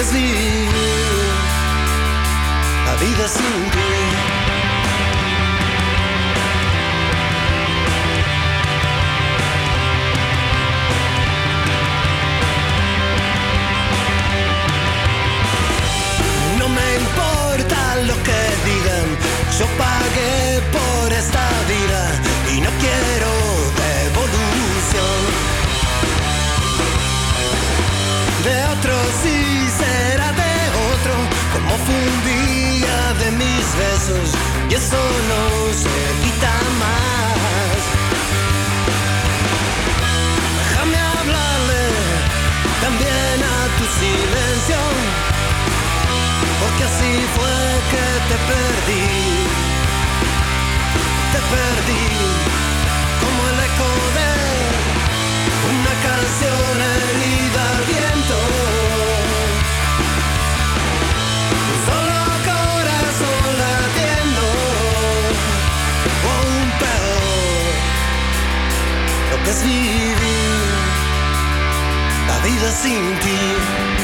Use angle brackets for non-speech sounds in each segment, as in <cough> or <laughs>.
Es vivir, la vida sin ti. No me importa lo que digan, yo pagué por esta vida y no quiero devolución. De otro como fue un día de mis besos y eso no se quita más. Déjame hablarle también a tu silencio porque así fue que te perdí, te perdí como el eco de es vivir, la vida sin ti.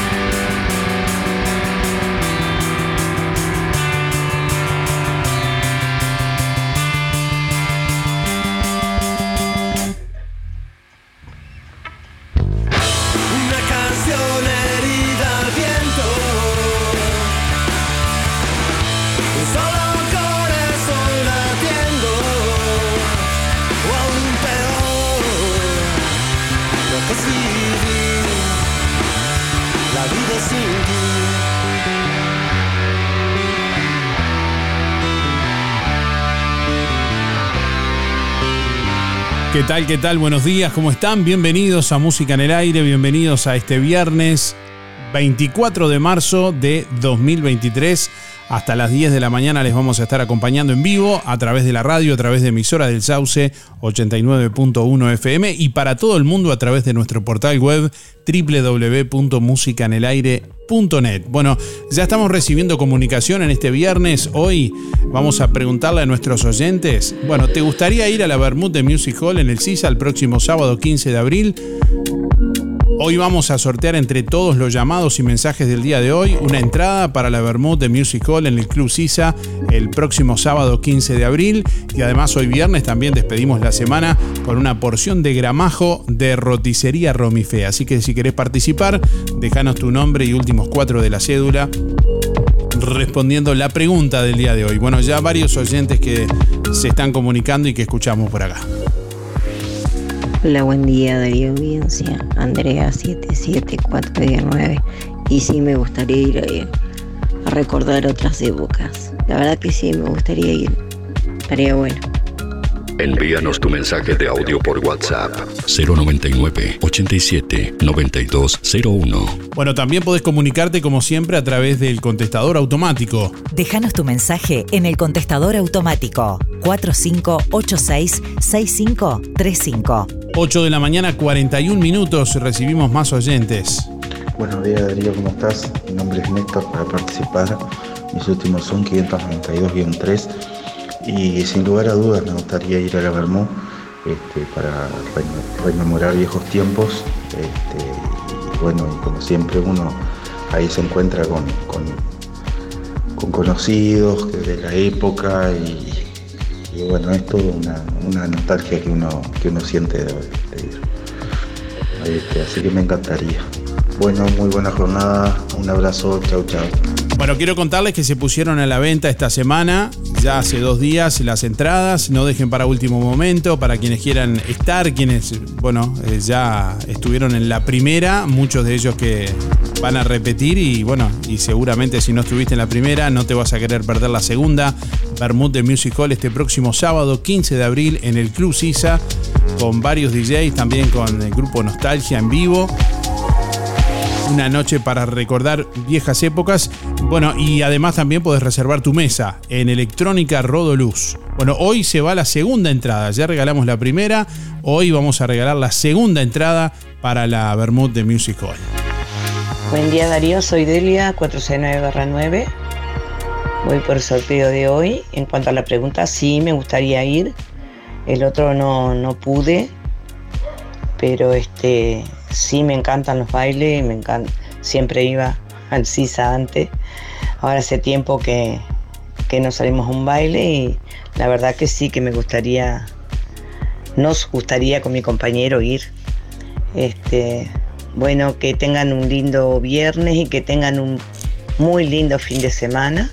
¿Qué tal? ¿Qué tal? Buenos días, ¿cómo están? Bienvenidos a Música en el Aire, bienvenidos a este viernes 24 de marzo de 2023. hasta las 10 de la mañana les vamos a estar acompañando en vivo a través de la radio, a través de emisora del Sauce 89.1 FM y para todo el mundo a través de nuestro portal web www.musicanelaire.net. Bueno, ya estamos recibiendo comunicación en este viernes. Hoy vamos a preguntarle a nuestros oyentes, bueno, ¿te gustaría ir a la Bermud de Music Hall en el CISA el próximo sábado 15 de abril? Hoy vamos a sortear entre todos los llamados y mensajes del día de hoy una entrada para la Bermud de Music Hall en el Club Sisa el próximo sábado 15 de abril. Y además hoy viernes también despedimos la semana con una porción de gramajo de roticería Romife. Así que si querés participar, déjanos tu nombre y últimos cuatro de la cédula respondiendo la pregunta del día de hoy. Bueno, ya varios oyentes que se están comunicando y que escuchamos por acá. Hola, buen día Darío Audiencia, Andrea 77419 y sí me gustaría ir eh, a, recordar otras épocas. La verdad que sí, me gustaría ir. Estaría bueno. Envíanos tu mensaje de audio por WhatsApp 099 87 9201. Bueno, también podés comunicarte como siempre a través del contestador automático. Déjanos tu mensaje en el contestador automático 4586 6535. 8 de la mañana, 41 minutos, recibimos más oyentes. Buenos días Darío, ¿cómo estás? Mi nombre es Néstor para participar. Mis últimos son 592-3 y sin lugar a dudas me gustaría ir a la Bermú este, para rememorar viejos tiempos. Este, y bueno, y como siempre uno ahí se encuentra con, con, conocidos de la época y, bueno, es toda una, nostalgia que uno, que uno siente de, ir. Este, así que me encantaría. Bueno, muy buena jornada, un abrazo, chau chau. Bueno, quiero contarles que se pusieron a la venta esta semana, ya hace dos días, las entradas. No dejen para último momento, para quienes quieran estar, quienes, bueno, eh, ya estuvieron en la primera, muchos de ellos que van a repetir y, bueno, y seguramente si no estuviste en la primera, no te vas a querer perder la segunda. Bermud de Music Hall este próximo sábado, 15 de abril, en el Club Sisa, con varios DJs, también con el grupo Nostalgia en vivo una noche para recordar viejas épocas. Bueno, y además también puedes reservar tu mesa en Electrónica Rodoluz. Bueno, hoy se va la segunda entrada. Ya regalamos la primera. Hoy vamos a regalar la segunda entrada para la Bermud de Music Hall. Buen día Darío, soy Delia 469-9. Voy por el sorteo de hoy. En cuanto a la pregunta, sí, me gustaría ir. El otro no, no pude. Pero este sí me encantan los bailes, me encanta, siempre iba al CISA antes. Ahora hace tiempo que, que no salimos a un baile y la verdad que sí que me gustaría, nos gustaría con mi compañero ir. Este, bueno, que tengan un lindo viernes y que tengan un muy lindo fin de semana.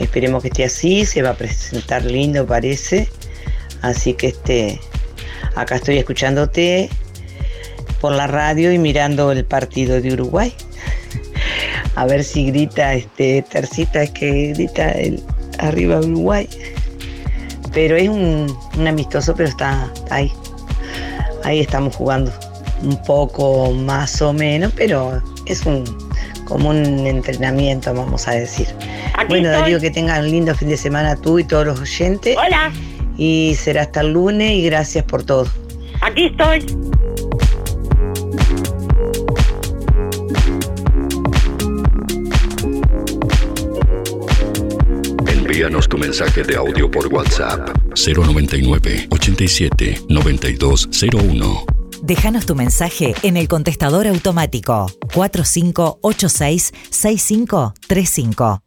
Esperemos que esté así, se va a presentar lindo parece. Así que este, acá estoy escuchándote por la radio y mirando el partido de Uruguay. A ver si grita este Tercita, es que grita el, arriba Uruguay. Pero es un, amistoso, pero está, ahí. Ahí estamos jugando. Un poco más o menos, pero es un como un entrenamiento, vamos a decir. bueno, Darío, que tengan un lindo fin de semana tú y todos los oyentes. Hola. Y será hasta el lunes y gracias por todo. Aquí estoy. Envíanos tu mensaje de audio por WhatsApp 099 87 9201. Déjanos tu mensaje en el contestador automático 4586 6535.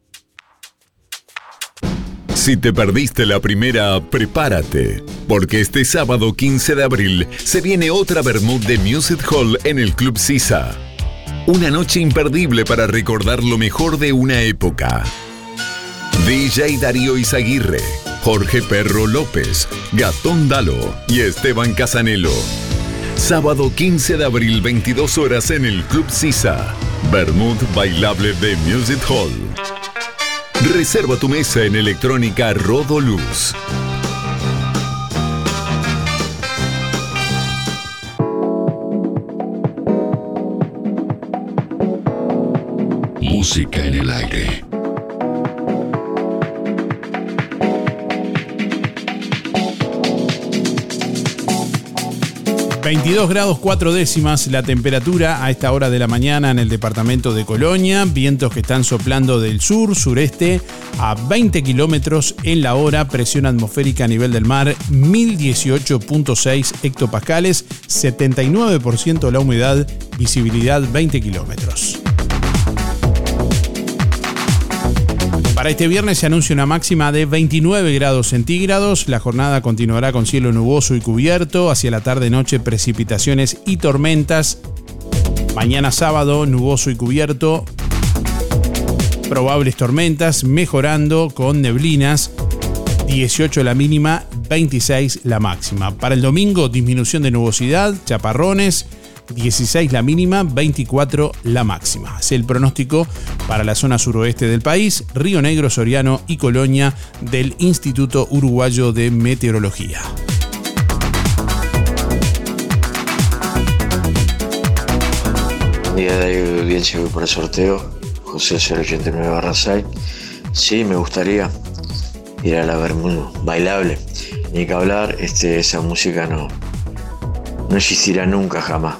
Si te perdiste la primera, prepárate, porque este sábado 15 de abril se viene otra Bermud de Music Hall en el Club Sisa. Una noche imperdible para recordar lo mejor de una época. DJ Darío Izaguirre, Jorge Perro López, Gatón Dalo y Esteban Casanelo. Sábado 15 de abril, 22 horas en el Club Sisa. Bermud Bailable de Music Hall. Reserva tu mesa en electrónica Rodoluz. Música en el aire. 22 grados 4 décimas la temperatura a esta hora de la mañana en el departamento de Colonia. Vientos que están soplando del sur, sureste a 20 kilómetros en la hora. Presión atmosférica a nivel del mar 1018.6 hectopascales. 79% la humedad. Visibilidad 20 kilómetros. Para este viernes se anuncia una máxima de 29 grados centígrados. La jornada continuará con cielo nuboso y cubierto. Hacia la tarde-noche precipitaciones y tormentas. Mañana sábado nuboso y cubierto. Probables tormentas mejorando con neblinas. 18 la mínima, 26 la máxima. Para el domingo disminución de nubosidad, chaparrones 16 la mínima, 24 la máxima. Es el pronóstico para la zona suroeste del país, Río Negro, Soriano y Colonia del Instituto Uruguayo de Meteorología. Día de audiencia por el sorteo, José 089 barra 6. Sí, me gustaría ir a la Bermuda bailable. Ni que hablar, este, esa música no, no existirá nunca jamás.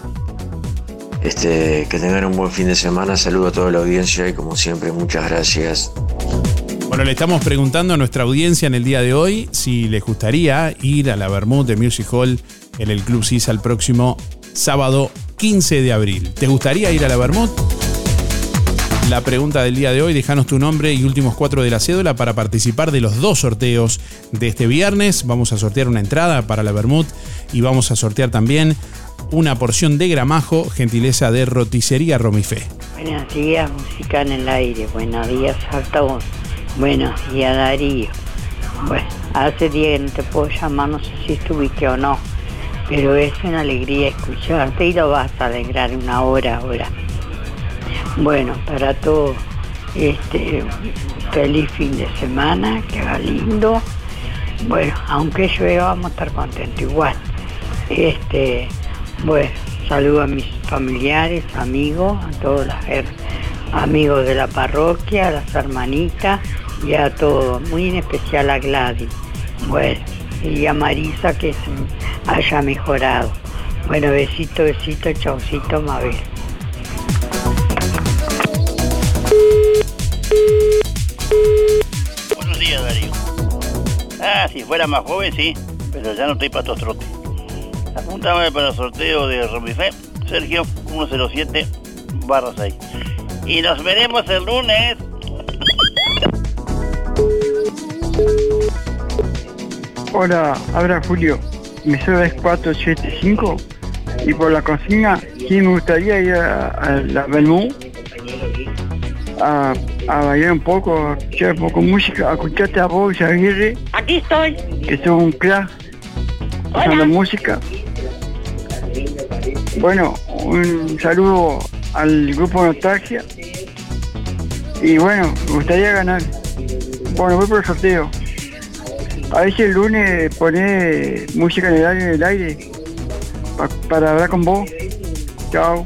Este, que tengan un buen fin de semana. Saludo a toda la audiencia y como siempre, muchas gracias. Bueno, le estamos preguntando a nuestra audiencia en el día de hoy si les gustaría ir a la Bermud de Music Hall en el Club CISA el próximo sábado 15 de abril. ¿Te gustaría ir a la Bermud? La pregunta del día de hoy, déjanos tu nombre y últimos cuatro de la cédula para participar de los dos sorteos de este viernes. Vamos a sortear una entrada para la Bermud y vamos a sortear también una porción de gramajo, gentileza de roticería Romifé. Buenos días, música en el aire. Buenos días, altavoz. Buenos días, Darío. Bueno, hace día que no te puedo llamar, no sé si estuviste o no, pero es una alegría escucharte y lo vas a alegrar una hora ahora. Bueno, para todos, este, feliz fin de semana, que va lindo. Bueno, aunque llueva, vamos a estar contentos igual. Este, bueno, saludo a mis familiares, amigos, a todos los amigos de la parroquia, a las hermanitas y a todos, muy en especial a Gladys. Bueno, y a Marisa que haya mejorado. Bueno, besito, besito, chaucito, Mabel. Buenos días, Darío. Ah, si fuera más joven, sí, pero ya no estoy para estos trotes. Apúntame para el sorteo de Romifé, Sergio 107 barra 6. Y nos veremos el lunes. Hola, habla Julio. Mi cédula es 475 y por la consigna sí me gustaría ir a, a la Belmont a, a bailar un poco, a escuchar un poco de música, a escucharte a vos, Aguirre, Aquí estoy. que son un crack usando música. Bueno, un saludo al grupo Nostalgia y bueno, me gustaría ganar. Bueno, voy por el sorteo. A ver si el lunes pone música en el aire, en el aire pa- para hablar con vos. Chao.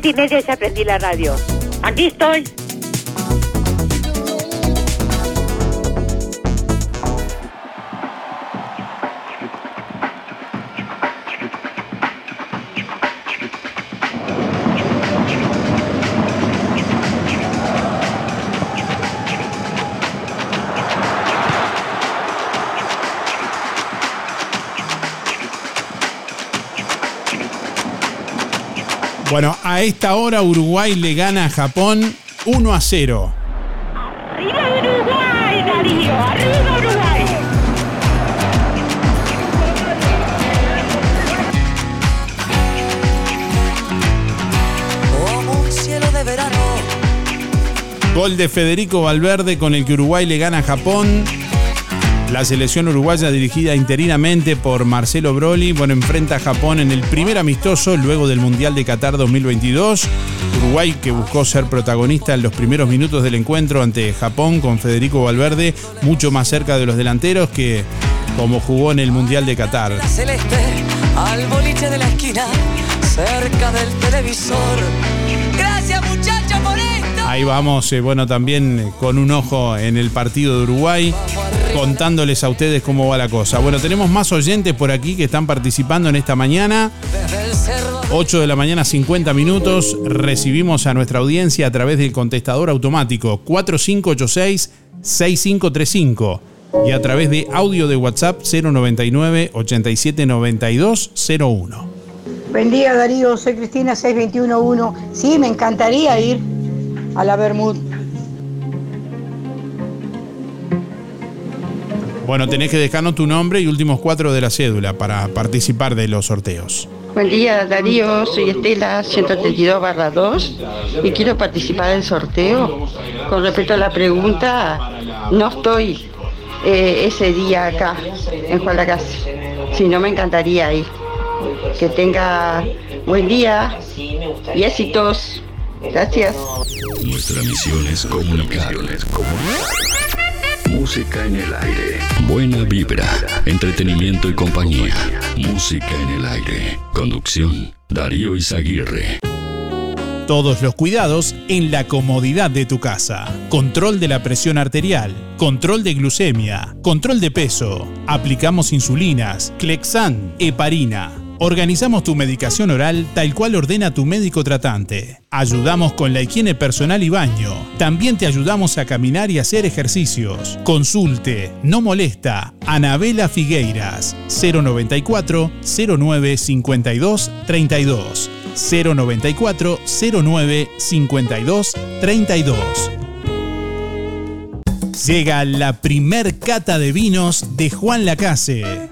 Y media ya prendí la radio. Aquí estoy. Bueno, a esta hora Uruguay le gana a Japón 1 a 0. ¡Arriba Uruguay, Darío! ¡Arriba Uruguay! Como un cielo de verano. Gol de Federico Valverde con el que Uruguay le gana a Japón. La selección uruguaya dirigida interinamente por Marcelo Broli, bueno, enfrenta a Japón en el primer amistoso luego del Mundial de Qatar 2022. Uruguay que buscó ser protagonista en los primeros minutos del encuentro ante Japón con Federico Valverde, mucho más cerca de los delanteros que como jugó en el Mundial de Qatar. Celeste, al boliche de la esquina, cerca del televisor. Gracias muchachos por esto. Ahí vamos, eh, bueno, también eh, con un ojo en el partido de Uruguay, contándoles a ustedes cómo va la cosa. Bueno, tenemos más oyentes por aquí que están participando en esta mañana. 8 de la mañana, 50 minutos. Recibimos a nuestra audiencia a través del contestador automático 4586-6535 y a través de audio de WhatsApp 099 879201 Buen día Darío, soy Cristina 6211. Sí, me encantaría ir a la Bermud. Bueno, tenés que dejarnos tu nombre y últimos cuatro de la cédula para participar de los sorteos. Buen día Darío, soy Estela 132 barra 2 y quiero participar del sorteo. Con respecto a la pregunta, no estoy eh, ese día acá en Juan Lacase, si no me encantaría ir. Que tenga buen día y éxitos. Gracias. Nuestra misión es comunicar. Música en el aire. Buena vibra, entretenimiento y compañía. Música en el aire. Conducción, Darío Izaguirre. Todos los cuidados en la comodidad de tu casa. Control de la presión arterial, control de glucemia, control de peso. Aplicamos insulinas, Clexan, heparina. Organizamos tu medicación oral tal cual ordena tu médico tratante. Ayudamos con la higiene personal y baño. También te ayudamos a caminar y hacer ejercicios. Consulte, no molesta. Anabela Figueiras, 094 09 52 32. 094 09 52 32. Llega la primer cata de vinos de Juan Lacase.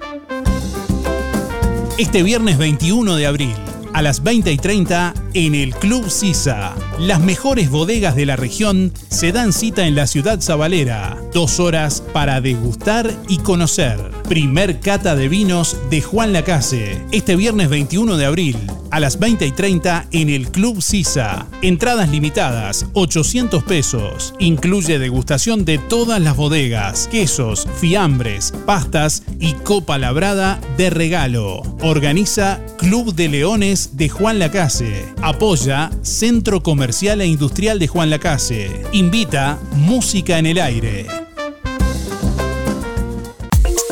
Este viernes 21 de abril, a las 20 y 30, en el Club Sisa. Las mejores bodegas de la región se dan cita en la ciudad sabalera. Dos horas para degustar y conocer. Primer cata de vinos de Juan Lacase. Este viernes 21 de abril, a las 20 y 30, en el Club Sisa. Entradas limitadas, 800 pesos. Incluye degustación de todas las bodegas, quesos, fiambres, pastas y copa labrada de regalo. Organiza Club de Leones de Juan Lacase. Apoya Centro Comercial e Industrial de Juan Lacase. Invita Música en el Aire.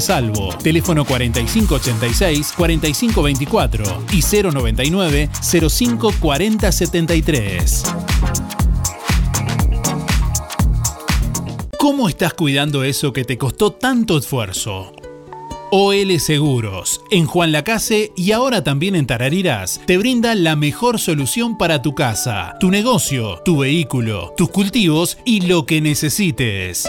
Salvo. Teléfono 4586-4524 y 099-054073. ¿Cómo estás cuidando eso que te costó tanto esfuerzo? OL Seguros, en Juan Lacase y ahora también en Tarariras, te brinda la mejor solución para tu casa, tu negocio, tu vehículo, tus cultivos y lo que necesites.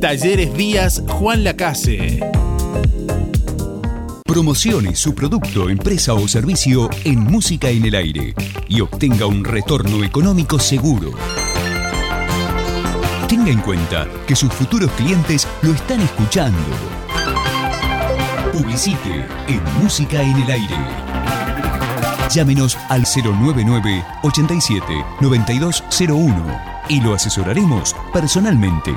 Talleres Díaz Juan Lacase. Promocione su producto, empresa o servicio en Música en el Aire y obtenga un retorno económico seguro. Tenga en cuenta que sus futuros clientes lo están escuchando. Publicite en Música en el Aire. Llámenos al 099 87 9201 y lo asesoraremos personalmente.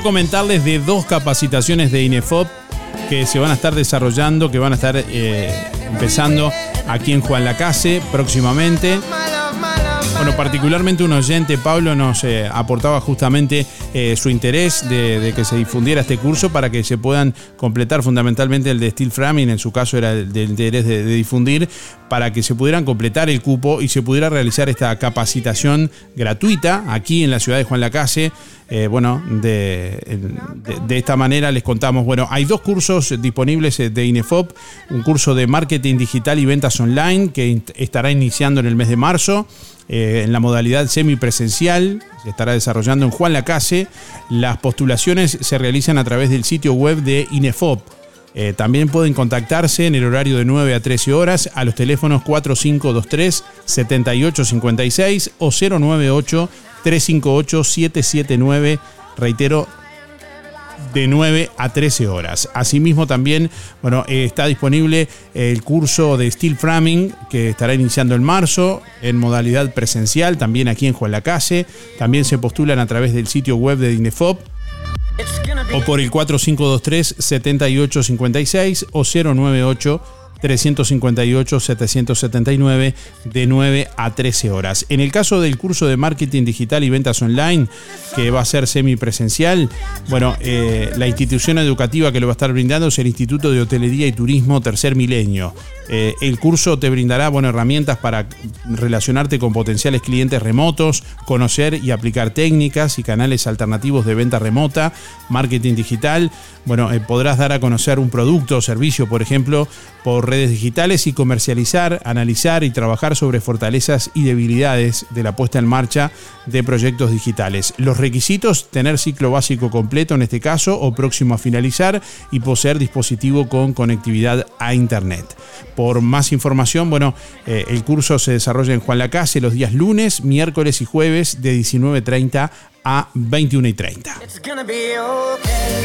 Quiero comentarles de dos capacitaciones de INEFOP que se van a estar desarrollando, que van a estar eh, empezando aquí en Juan Lacase próximamente. Bueno, particularmente un oyente, Pablo, nos eh, aportaba justamente eh, su interés de, que se difundiera este curso para que se puedan completar fundamentalmente el de steel framing, en su caso era el de interés de difundir, para que se pudieran completar el cupo y se pudiera realizar esta capacitación gratuita aquí en la ciudad de Juan Lacase. Eh, bueno, de, de- esta manera les contamos, bueno, hay dos cursos disponibles eh, de INEFOP, un curso de marketing digital y ventas online que estará iniciando en el mes de marzo eh, en la modalidad semipresencial, se estará desarrollando en Juan Lacase. Las postulaciones se realizan a través del sitio web de INEFOP. Eh, también pueden contactarse en el horario de 9 a 13 horas a los teléfonos 4523-7856 o 098-358-779. Reitero, de 9 a 13 horas. Asimismo también, eh, está disponible el curso de Steel Framing que estará iniciando en marzo en modalidad presencial, también aquí en Juan Lacase. También se postulan a través del sitio web de Dinefop o por el 4523-7856 o 098 358-779 de 9 a 13 horas. En el caso del curso de marketing digital y ventas online, que va a ser semipresencial, bueno, eh, la institución educativa que lo va a estar brindando es el Instituto de Hotelería y Turismo Tercer Milenio. Eh, el curso te brindará bueno, herramientas para relacionarte con potenciales clientes remotos, conocer y aplicar técnicas y canales alternativos de venta remota, marketing digital. Bueno, eh, podrás dar a conocer un producto o servicio, por ejemplo, por redes digitales y comercializar, analizar y trabajar sobre fortalezas y debilidades de la puesta en marcha de proyectos digitales. Los requisitos, tener ciclo básico completo en este caso o próximo a finalizar y poseer dispositivo con conectividad a Internet. Por más información, bueno, eh, el curso se desarrolla en Juan Lacase los días lunes, miércoles y jueves de 19.30 a 21.30.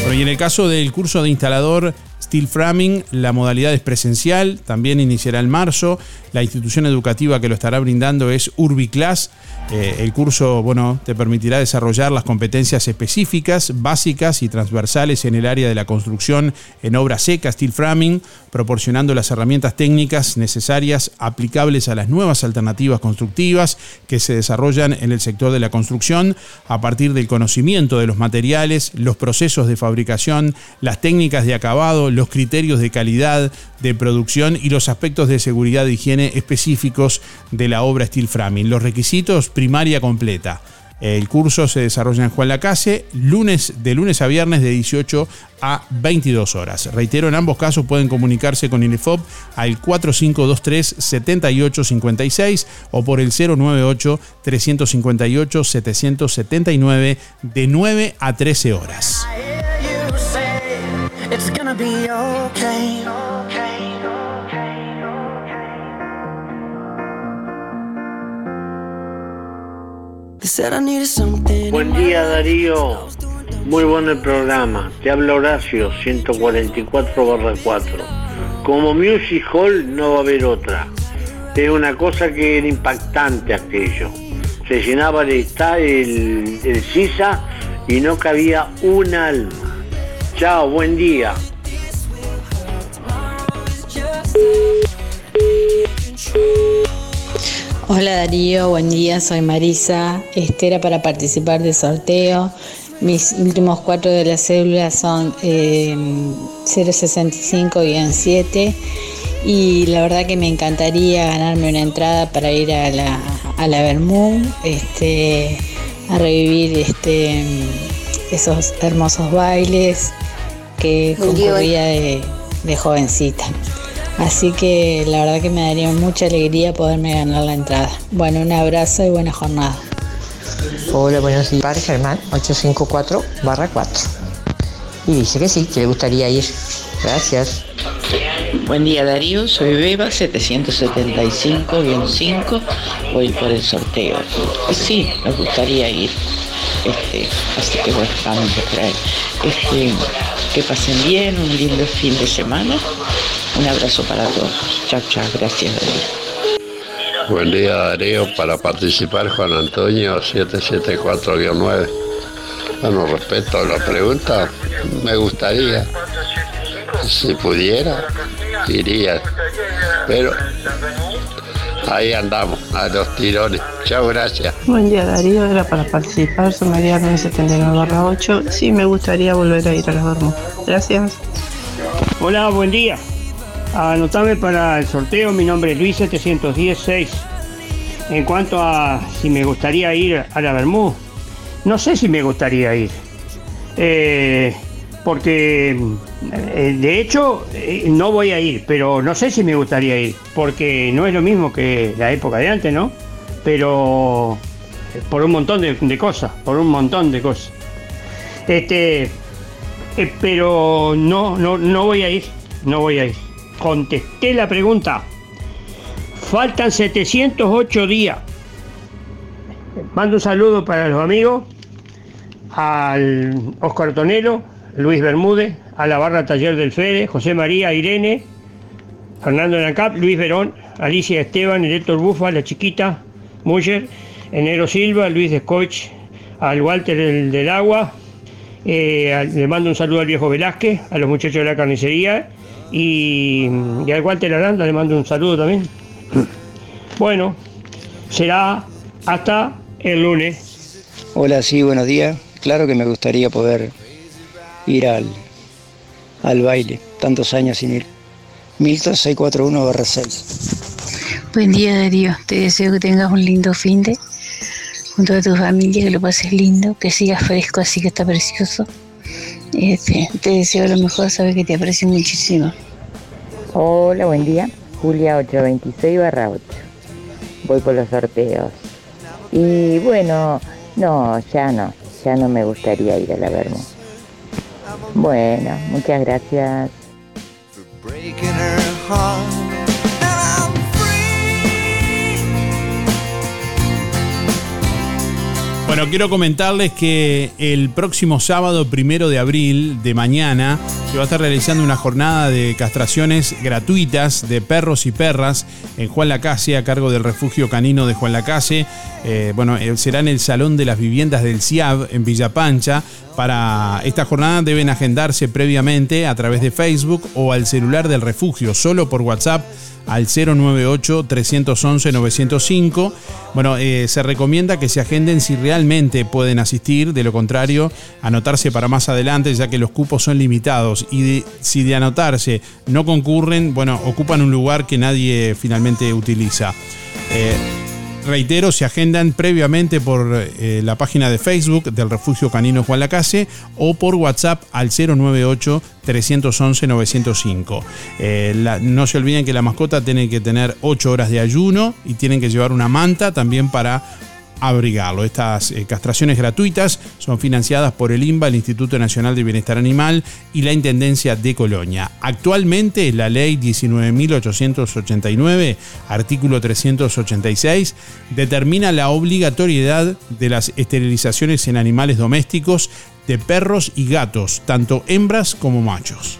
Bueno, y en el caso del curso de instalador Steel Framing, la modalidad es presencial, también iniciará en marzo. La institución educativa que lo estará brindando es Urbiclass. Eh, el curso bueno, te permitirá desarrollar las competencias específicas, básicas y transversales en el área de la construcción en obra seca, steel framing, proporcionando las herramientas técnicas necesarias aplicables a las nuevas alternativas constructivas que se desarrollan en el sector de la construcción a partir del conocimiento de los materiales, los procesos de fabricación, las técnicas de acabado, los criterios de calidad, de producción y los aspectos de seguridad e higiene específicos de la obra steel framing. Los requisitos primaria completa. El curso se desarrolla en Juan Lacase, lunes, de lunes a viernes de 18 a 22 horas. Reitero, en ambos casos pueden comunicarse con INEFOP al 4523-7856 o por el 098-358-779 de 9 a 13 horas. Buen día Darío, muy bueno el programa. Te habla Horacio, 144 barra 4. Como Music Hall no va a haber otra. Es una cosa que era impactante aquello. Se llenaba de estar el, el sisa y no cabía un alma. Chao, buen día. Hola Darío, buen día, soy Marisa. Este era para participar del sorteo. Mis últimos cuatro de las células son eh, 065-7 y la verdad que me encantaría ganarme una entrada para ir a la, a la Bermú, este, a revivir este, esos hermosos bailes que concurría de, de jovencita. Así que la verdad que me daría mucha alegría poderme ganar la entrada. Bueno, un abrazo y buena jornada. Hola, buenos días. Padre Germán, 854 barra 4. Y dice que sí, que le gustaría ir. Gracias. Buen día Darío, soy Beba 775-5, voy por el sorteo. Y sí, me gustaría ir. Este, así que bueno, vamos a traer. Este, que pasen bien, un lindo fin de semana. Un abrazo para todos. Chao, chao, gracias Darío. Buen día Darío, para participar Juan Antonio 774-9. Bueno, respecto a la pregunta, me gustaría, si pudiera, iría, pero ahí andamos, a los tirones. Chao, gracias. Buen día Darío, era para participar, soy María 979 8. Sí, me gustaría volver a ir a las Bermudas. Gracias. Hola, buen día. Anotame para el sorteo, mi nombre es Luis 716. En cuanto a si me gustaría ir a la Bermú, no sé si me gustaría ir. Eh, porque eh, de hecho eh, no voy a ir, pero no sé si me gustaría ir, porque no es lo mismo que la época de antes, ¿no? Pero por un montón de, de cosas, por un montón de cosas. Este, pero no, no, no voy a ir, no voy a ir. Contesté la pregunta. Faltan 708 días. Mando un saludo para los amigos, al Oscar Tonelo, Luis Bermúdez, a la barra Taller del Fede, José María, Irene, Fernando Nancap, Luis Verón, Alicia Esteban, Héctor Bufa, la chiquita, Muller, Enero Silva, Luis Descoich, al Walter del, del Agua, eh, le mando un saludo al viejo Velázquez, a los muchachos de la carnicería y, y al Walter Aranda le mando un saludo también. Bueno, será hasta el lunes. Hola, sí, buenos días. Claro que me gustaría poder ir al, al baile, tantos años sin ir. Milton 641-6. Buen día Darío, te deseo que tengas un lindo fin de junto a tu familia, que lo pases lindo, que sigas fresco así que está precioso. Este, te deseo lo mejor, sabes que te aprecio muchísimo. Hola, buen día. Julia 826 barra 8. Voy por los sorteos. Y bueno, no, ya no. Ya no me gustaría ir a la Vermo. Bueno, muchas gracias. Bueno, quiero comentarles que el próximo sábado primero de abril de mañana se va a estar realizando una jornada de castraciones gratuitas de perros y perras en Juan Lacase a cargo del refugio canino de Juan Lacase. Eh, bueno, eh, será en el Salón de las Viviendas del CIAB en Villa Pancha. Para esta jornada deben agendarse previamente a través de Facebook o al celular del refugio, solo por WhatsApp al 098-311-905. Bueno, eh, se recomienda que se agenden si realmente pueden asistir, de lo contrario, anotarse para más adelante, ya que los cupos son limitados. Y si de anotarse no concurren, bueno, ocupan un lugar que nadie finalmente utiliza. Eh, Reitero, se agendan previamente por eh, la página de Facebook del Refugio Canino Juan Lacase o por WhatsApp al 098-311-905. Eh, la- no se olviden que la mascota tiene que tener 8 horas de ayuno y tienen que llevar una manta también para Estas eh, castraciones gratuitas son financiadas por el INBA, el Instituto Nacional de Bienestar Animal y la Intendencia de Colonia. Actualmente la ley 19.889, artículo 386, determina la obligatoriedad de las esterilizaciones en animales domésticos de perros y gatos, tanto hembras como machos.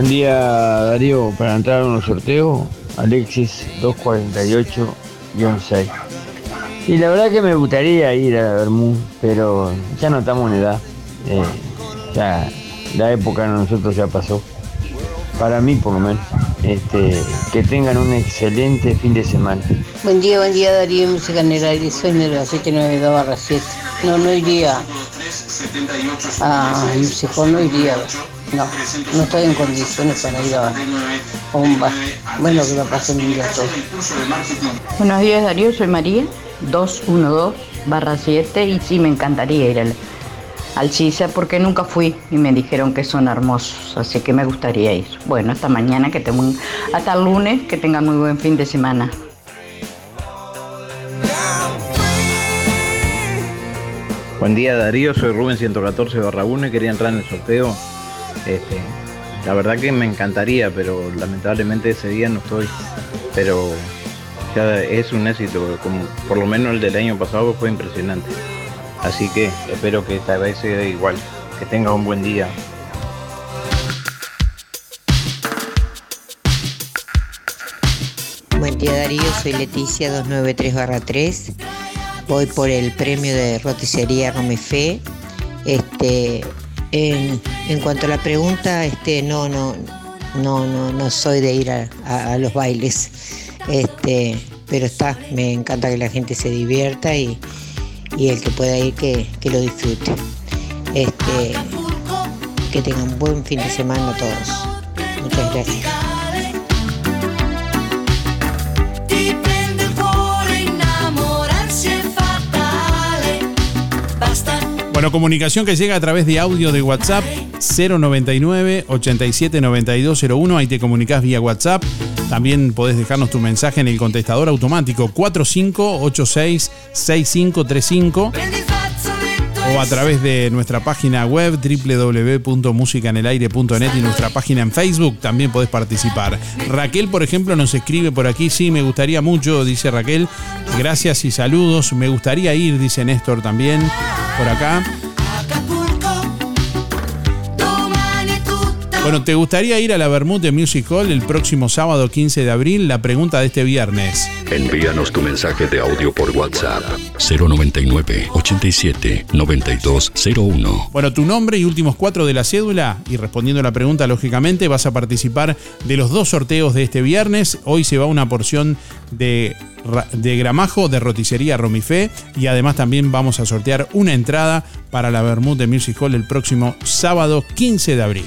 Buen día Darío, para entrar a un sorteo, Alexis 248-6. Y la verdad que me gustaría ir a Bermú, pero ya no estamos en edad. Eh, ya la época de nosotros ya pasó. Para mí por lo menos. Este, que tengan un excelente fin de semana. Buen día, buen día Darío, música en el aire, soy Nero 792 barra 7. No, no iría a Musicón, no iría. No, no estoy en condiciones para ir a, un bar. Bueno, que lo pasen un día todo. Buenos días Darío, soy María, 212 barra 7 y sí me encantaría ir al, al CISA porque nunca fui y me dijeron que son hermosos, así que me gustaría ir. Bueno, hasta mañana, que tengan, hasta el lunes, que tengan muy buen fin de semana. Buen día Darío, soy Rubén 114 barra 1 y quería entrar en el sorteo. Este, la verdad que me encantaría, pero lamentablemente ese día no estoy. Pero ya es un éxito, por lo menos el del año pasado fue impresionante. Así que espero que esta vez sea igual. Que tenga un buen día. Buen día Darío, soy Leticia 293-3. Voy por el premio de roticería Romifé. Este, en cuanto a la pregunta, este, no, no, no, no, no soy de ir a, los bailes. Este, pero está, me encanta que la gente se divierta y, y el que pueda ir que, que lo disfrute. Este, que tengan buen fin de semana todos. Muchas gracias. Bueno, comunicación que llega a través de audio de WhatsApp 099 87 9201. Ahí te comunicas vía WhatsApp. También podés dejarnos tu mensaje en el contestador automático 4586 6535 o a través de nuestra página web www.musicanelaire.net y nuestra página en Facebook también podés participar. Raquel, por ejemplo, nos escribe por aquí, sí, me gustaría mucho, dice Raquel, gracias y saludos, me gustaría ir, dice Néstor también por acá. Bueno, ¿te gustaría ir a la Bermud de Music Hall el próximo sábado 15 de abril? La pregunta de este viernes. Envíanos tu mensaje de audio por WhatsApp 099 87 9201. Bueno, tu nombre y últimos cuatro de la cédula y respondiendo a la pregunta, lógicamente, vas a participar de los dos sorteos de este viernes. Hoy se va una porción de, de gramajo de roticería Romifé y además también vamos a sortear una entrada para la Bermud de Music Hall el próximo sábado 15 de abril.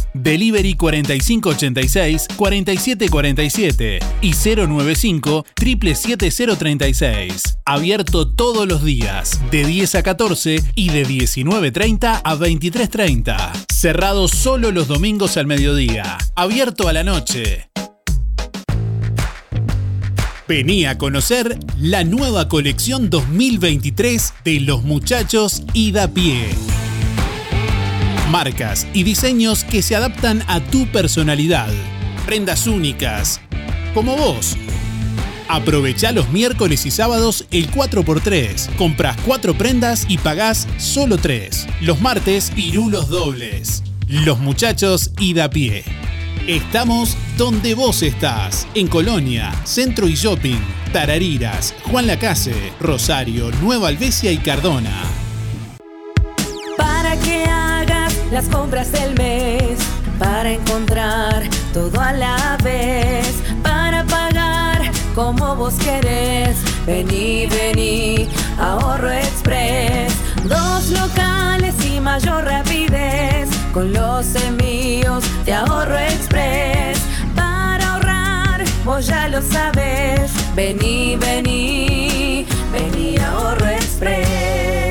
Delivery 4586-4747 y 095 77036. Abierto todos los días, de 10 a 14 y de 19.30 a 23.30. Cerrado solo los domingos al mediodía. Abierto a la noche. Vení a conocer la nueva colección 2023 de los muchachos Ida Pie. Marcas y diseños que se adaptan a tu personalidad. Prendas únicas, como vos. Aprovecha los miércoles y sábados el 4x3. Compras 4 prendas y pagás solo 3. Los martes, pirulos dobles. Los muchachos y pie. Estamos donde vos estás. En Colonia, Centro y Shopping, Tarariras, Juan Lacase, Rosario, Nueva Albesia y Cardona. Las compras del mes, para encontrar todo a la vez, para pagar como vos querés. Vení, vení, ahorro express, dos locales y mayor rapidez, con los envíos de ahorro express, para ahorrar, vos ya lo sabes. Vení, vení, vení, ahorro express.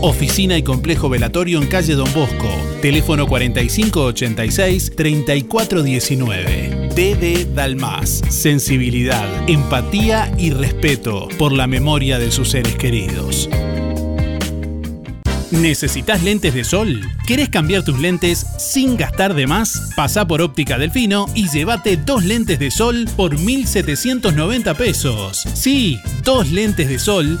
Oficina y complejo velatorio en calle Don Bosco. Teléfono 4586-3419. DD Dalmas. Sensibilidad, empatía y respeto por la memoria de sus seres queridos. ¿Necesitas lentes de sol? ¿Querés cambiar tus lentes sin gastar de más? Pasá por Óptica Delfino y llévate dos lentes de sol por 1.790 pesos. Sí, dos lentes de sol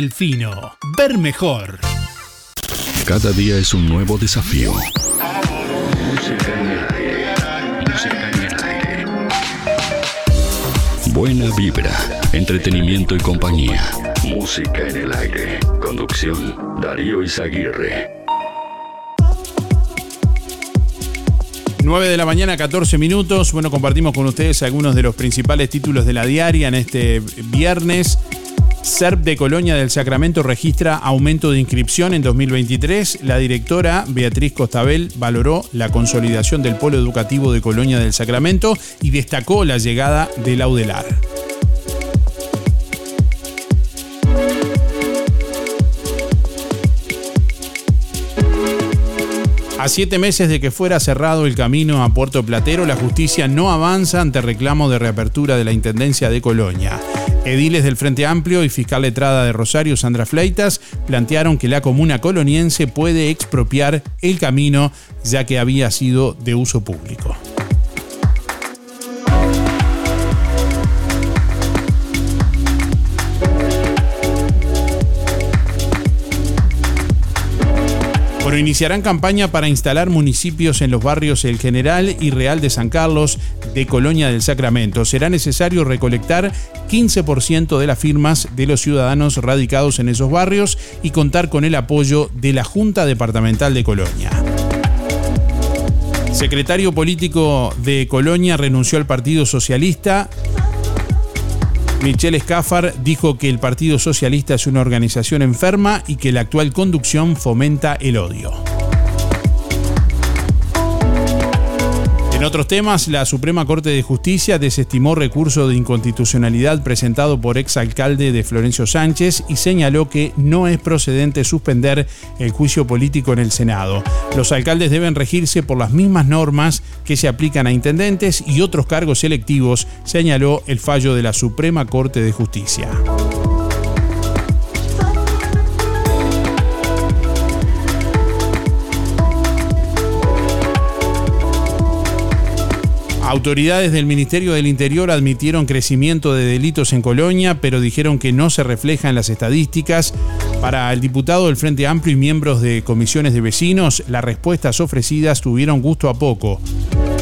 Delfino. Ver mejor. Cada día es un nuevo desafío. Música en el aire. Música en el aire. Buena vibra, entretenimiento y compañía. Música en el aire. Conducción, Darío Izaguirre. 9 de la mañana, 14 minutos. Bueno, compartimos con ustedes algunos de los principales títulos de la diaria en este viernes. SERP de Colonia del Sacramento registra aumento de inscripción en 2023. La directora Beatriz Costabel valoró la consolidación del polo educativo de Colonia del Sacramento y destacó la llegada del Audelar. A siete meses de que fuera cerrado el camino a Puerto Platero, la justicia no avanza ante reclamo de reapertura de la Intendencia de Colonia. Ediles del Frente Amplio y fiscal letrada de Rosario, Sandra Fleitas, plantearon que la comuna coloniense puede expropiar el camino ya que había sido de uso público. Bueno, iniciarán campaña para instalar municipios en los barrios El General y Real de San Carlos de Colonia del Sacramento. Será necesario recolectar 15% de las firmas de los ciudadanos radicados en esos barrios y contar con el apoyo de la Junta Departamental de Colonia. Secretario político de Colonia renunció al Partido Socialista Michelle Scaffar dijo que el Partido Socialista es una organización enferma y que la actual conducción fomenta el odio. En otros temas, la Suprema Corte de Justicia desestimó recurso de inconstitucionalidad presentado por exalcalde de Florencio Sánchez y señaló que no es procedente suspender el juicio político en el Senado. Los alcaldes deben regirse por las mismas normas que se aplican a intendentes y otros cargos electivos, señaló el fallo de la Suprema Corte de Justicia. Autoridades del Ministerio del Interior admitieron crecimiento de delitos en Colonia, pero dijeron que no se refleja en las estadísticas. Para el diputado del Frente Amplio y miembros de comisiones de vecinos, las respuestas ofrecidas tuvieron gusto a poco.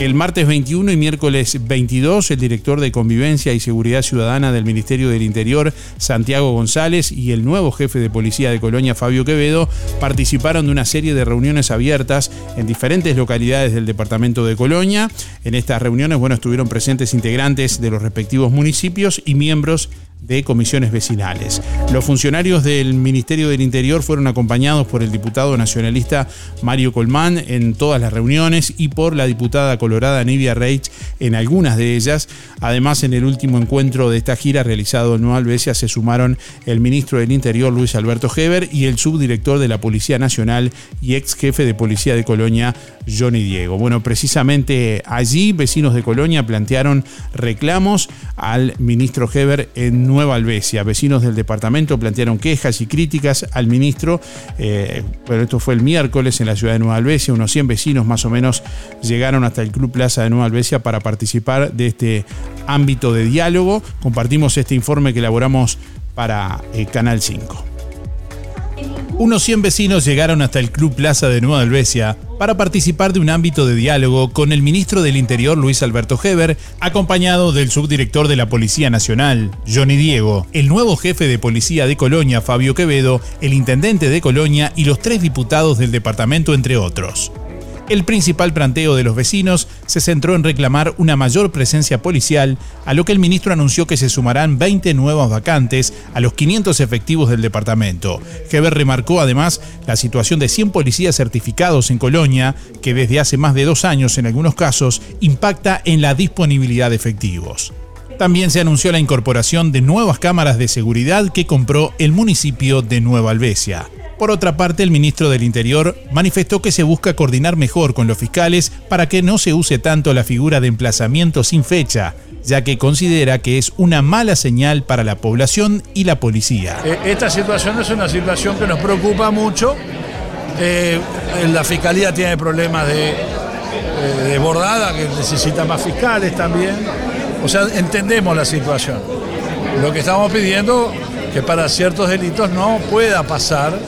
El martes 21 y miércoles 22, el director de Convivencia y Seguridad Ciudadana del Ministerio del Interior, Santiago González, y el nuevo jefe de policía de Colonia, Fabio Quevedo, participaron de una serie de reuniones abiertas en diferentes localidades del departamento de Colonia. En estas reuniones, bueno, estuvieron presentes integrantes de los respectivos municipios y miembros de comisiones vecinales. Los funcionarios del Ministerio del Interior fueron acompañados por el diputado nacionalista Mario Colmán en todas las reuniones y por la diputada colorada Nivia Reich en algunas de ellas. Además, en el último encuentro de esta gira realizado en Nueva Albesia se sumaron el ministro del Interior Luis Alberto Heber y el subdirector de la Policía Nacional y ex jefe de Policía de Colonia Johnny Diego. Bueno, precisamente allí vecinos de Colonia plantearon reclamos al ministro Heber en Nueva Albesia. Vecinos del departamento plantearon quejas y críticas al ministro, eh, pero esto fue el miércoles en la ciudad de Nueva Albesia. Unos 100 vecinos más o menos llegaron hasta el Club Plaza de Nueva Albesia para participar de este ámbito de diálogo. Compartimos este informe que elaboramos para eh, Canal 5. Unos 100 vecinos llegaron hasta el Club Plaza de Nueva Albesia para participar de un ámbito de diálogo con el ministro del Interior Luis Alberto Heber, acompañado del subdirector de la Policía Nacional, Johnny Diego, el nuevo jefe de policía de Colonia, Fabio Quevedo, el intendente de Colonia y los tres diputados del departamento, entre otros. El principal planteo de los vecinos se centró en reclamar una mayor presencia policial, a lo que el ministro anunció que se sumarán 20 nuevas vacantes a los 500 efectivos del departamento. Heber remarcó además la situación de 100 policías certificados en Colonia, que desde hace más de dos años en algunos casos impacta en la disponibilidad de efectivos. También se anunció la incorporación de nuevas cámaras de seguridad que compró el municipio de Nueva Albesia. Por otra parte, el ministro del Interior manifestó que se busca coordinar mejor con los fiscales para que no se use tanto la figura de emplazamiento sin fecha, ya que considera que es una mala señal para la población y la policía. Eh, esta situación es una situación que nos preocupa mucho. Eh, la fiscalía tiene problemas de, eh, de bordada, que necesita más fiscales también. O sea, entendemos la situación. Lo que estamos pidiendo que para ciertos delitos no pueda pasar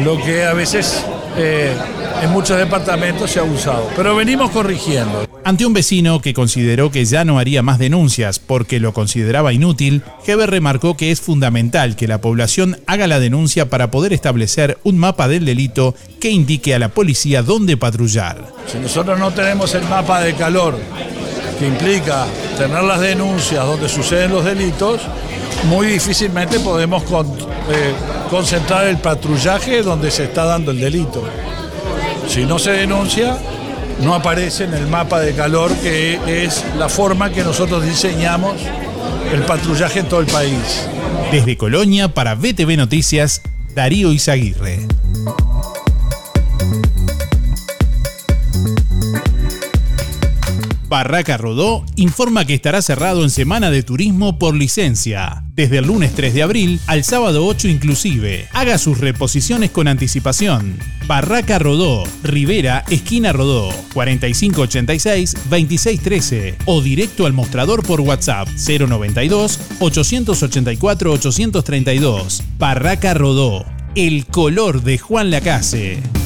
lo que a veces eh, en muchos departamentos se ha usado. Pero venimos corrigiendo. Ante un vecino que consideró que ya no haría más denuncias porque lo consideraba inútil, Heber remarcó que es fundamental que la población haga la denuncia para poder establecer un mapa del delito que indique a la policía dónde patrullar. Si nosotros no tenemos el mapa de calor que implica tener las denuncias donde suceden los delitos, muy difícilmente podemos eh, concentrar el patrullaje donde se está dando el delito. Si no se denuncia, no aparece en el mapa de calor que es la forma que nosotros diseñamos el patrullaje en todo el país. Desde Colonia para BTV Noticias, Darío Izaguirre. Barraca Rodó informa que estará cerrado en Semana de Turismo por licencia, desde el lunes 3 de abril al sábado 8 inclusive. Haga sus reposiciones con anticipación. Barraca Rodó, Rivera, esquina Rodó, 4586-2613 o directo al mostrador por WhatsApp 092-884-832. Barraca Rodó, el color de Juan Lacase.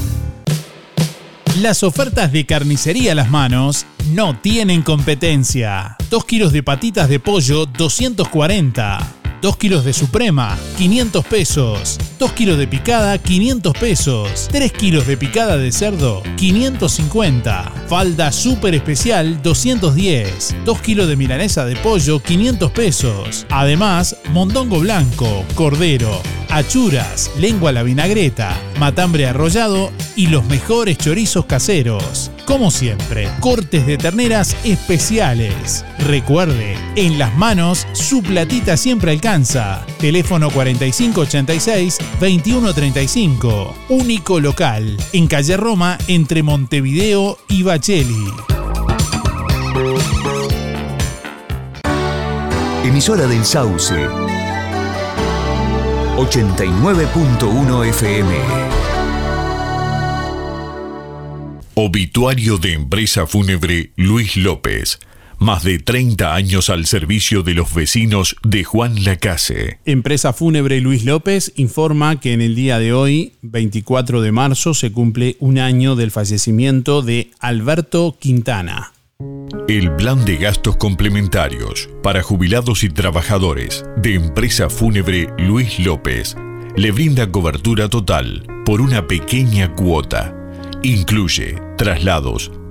Las ofertas de carnicería a las manos no tienen competencia. 2 kilos de patitas de pollo, 240. 2 kilos de suprema, 500 pesos. 2 kilos de picada, 500 pesos. 3 kilos de picada de cerdo, 550. Falda súper especial, 210. 2 kilos de milanesa de pollo, 500 pesos. Además, mondongo blanco, cordero, achuras, lengua a la vinagreta, matambre arrollado y los mejores chorizos caseros. Como siempre, cortes de terneras especiales. Recuerde, en las manos su platita siempre alcanza. Teléfono 4586-2135. Único local, en calle Roma, entre Montevideo y Bacheli. Emisora del Sauce. 89.1 FM. Obituario de empresa fúnebre Luis López. Más de 30 años al servicio de los vecinos de Juan Lacase. Empresa Fúnebre Luis López informa que en el día de hoy, 24 de marzo, se cumple un año del fallecimiento de Alberto Quintana. El plan de gastos complementarios para jubilados y trabajadores de empresa fúnebre Luis López le brinda cobertura total por una pequeña cuota. Incluye traslados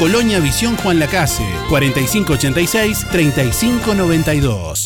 Colonia Visión Juan Lacase, 4586-3592.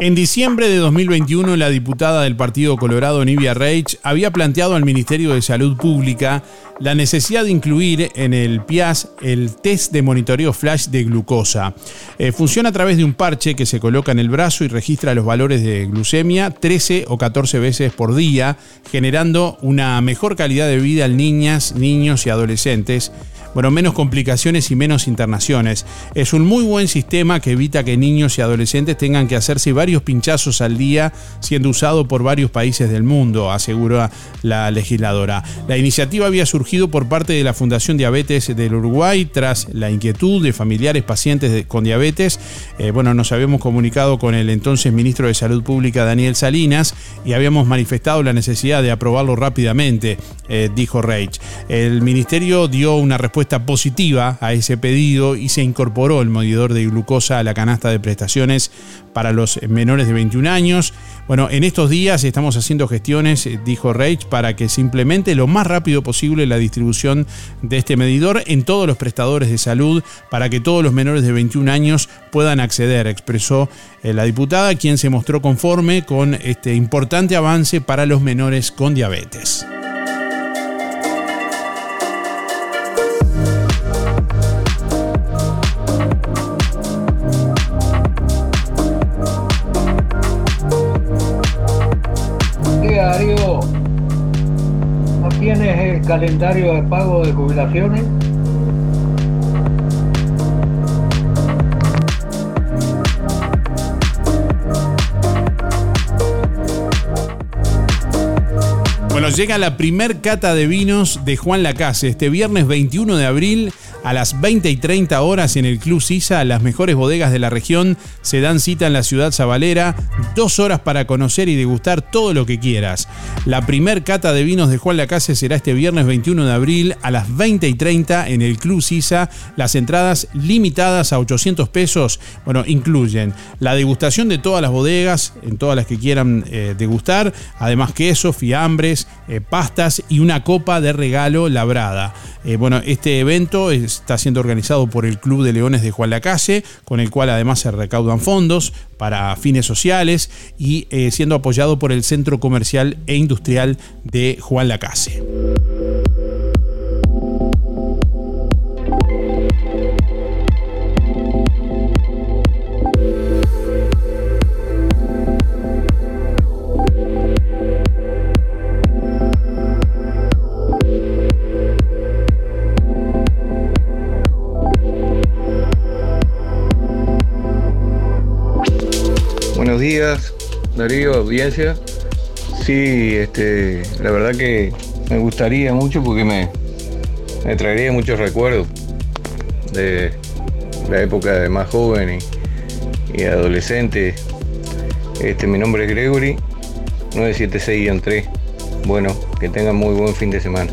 En diciembre de 2021, la diputada del Partido Colorado, Nivia Reich, había planteado al Ministerio de Salud Pública la necesidad de incluir en el PIAS el test de monitoreo flash de glucosa. Eh, funciona a través de un parche que se coloca en el brazo y registra los valores de glucemia 13 o 14 veces por día, generando una mejor calidad de vida en niñas, niños y adolescentes bueno, menos complicaciones y menos internaciones. Es un muy buen sistema que evita que niños y adolescentes tengan que hacerse varios pinchazos al día, siendo usado por varios países del mundo, asegura la legisladora. La iniciativa había surgido por parte de la Fundación Diabetes del Uruguay tras la inquietud de familiares pacientes con diabetes. Eh, bueno, nos habíamos comunicado con el entonces ministro de Salud Pública, Daniel Salinas, y habíamos manifestado la necesidad de aprobarlo rápidamente, eh, dijo Reich. El ministerio dio una respuesta positiva a ese pedido y se incorporó el medidor de glucosa a la canasta de prestaciones para los menores de 21 años. Bueno, en estos días estamos haciendo gestiones, eh, dijo Reich, para que se implemente lo más rápido posible la distribución de este medidor en todos los prestadores de salud para que todos los menores de 21 años puedan acceder, expresó eh, la diputada, quien se mostró conforme con este importante avance para los menores con diabetes. Calendario de pago de jubilaciones? Bueno, llega la primer cata de vinos de Juan Lacase este viernes 21 de abril a las 20 y 30 horas en el Club Sisa. Las mejores bodegas de la región se dan cita en la ciudad sabalera. Dos horas para conocer y degustar todo lo que quieras. La primer cata de vinos de Juan Lacase será este viernes 21 de abril a las 20 y 30 en el Club Sisa. Las entradas limitadas a 800 pesos, bueno, incluyen la degustación de todas las bodegas, en todas las que quieran eh, degustar, además queso, fiambres, eh, pastas y una copa de regalo labrada. Eh, bueno, este evento está siendo organizado por el Club de Leones de Juan Lacase, con el cual además se recaudan fondos para fines sociales y eh, siendo apoyado por el Centro Comercial e Industrial de Juan Lacase. Días, Darío, audiencia. Sí, este, la verdad que me gustaría mucho porque me, me traería muchos recuerdos de la época de más joven y, y adolescente. Este, mi nombre es Gregory, 976-3. Bueno, que tengan muy buen fin de semana.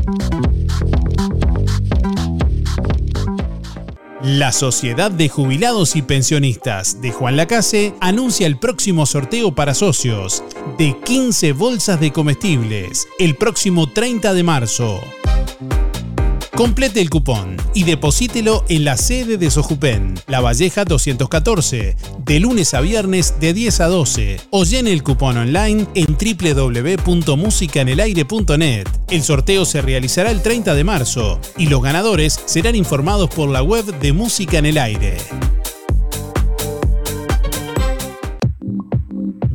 La Sociedad de Jubilados y Pensionistas de Juan Lacase anuncia el próximo sorteo para socios de 15 bolsas de comestibles el próximo 30 de marzo. Complete el cupón y deposítelo en la sede de Sojupen, La Valleja 214, de lunes a viernes de 10 a 12 o llene el cupón online en www.musicanelaire.net. El sorteo se realizará el 30 de marzo y los ganadores serán informados por la web de Música en el Aire.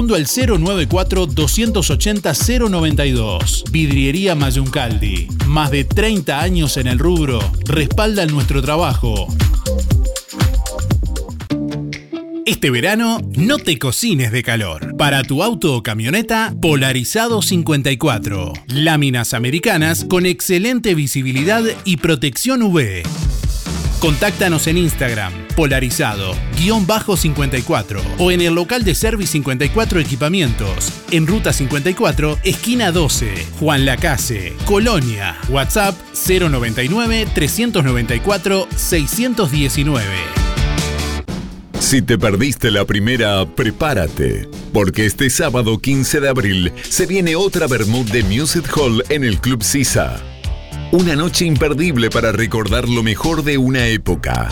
al 094-280-092. Vidriería Mayuncaldi. Más de 30 años en el rubro respaldan nuestro trabajo. Este verano no te cocines de calor. Para tu auto o camioneta, Polarizado 54. Láminas americanas con excelente visibilidad y protección UV. Contáctanos en Instagram, polarizado-54 o en el local de Service 54 Equipamientos, en Ruta 54, esquina 12, Juan Lacase, Colonia, WhatsApp 099-394-619. Si te perdiste la primera, prepárate, porque este sábado 15 de abril se viene otra Bermud de Music Hall en el Club Sisa. Una noche imperdible para recordar lo mejor de una época.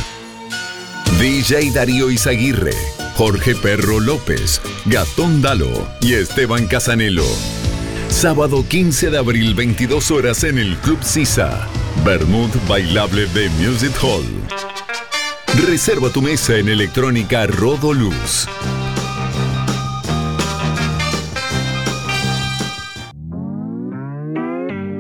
DJ Darío Izaguirre, Jorge Perro López, Gatón Dalo y Esteban Casanelo. Sábado 15 de abril, 22 horas en el Club Sisa. Bermud Bailable de Music Hall. Reserva tu mesa en electrónica Rodoluz.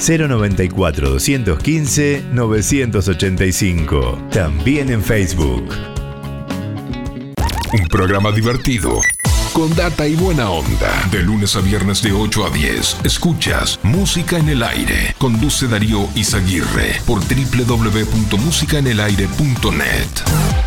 094 215 985. También en Facebook. Un programa divertido. Con data y buena onda. De lunes a viernes de 8 a 10. Escuchas Música en el Aire. Conduce Darío Izaguirre por www.musicaenelaire.net.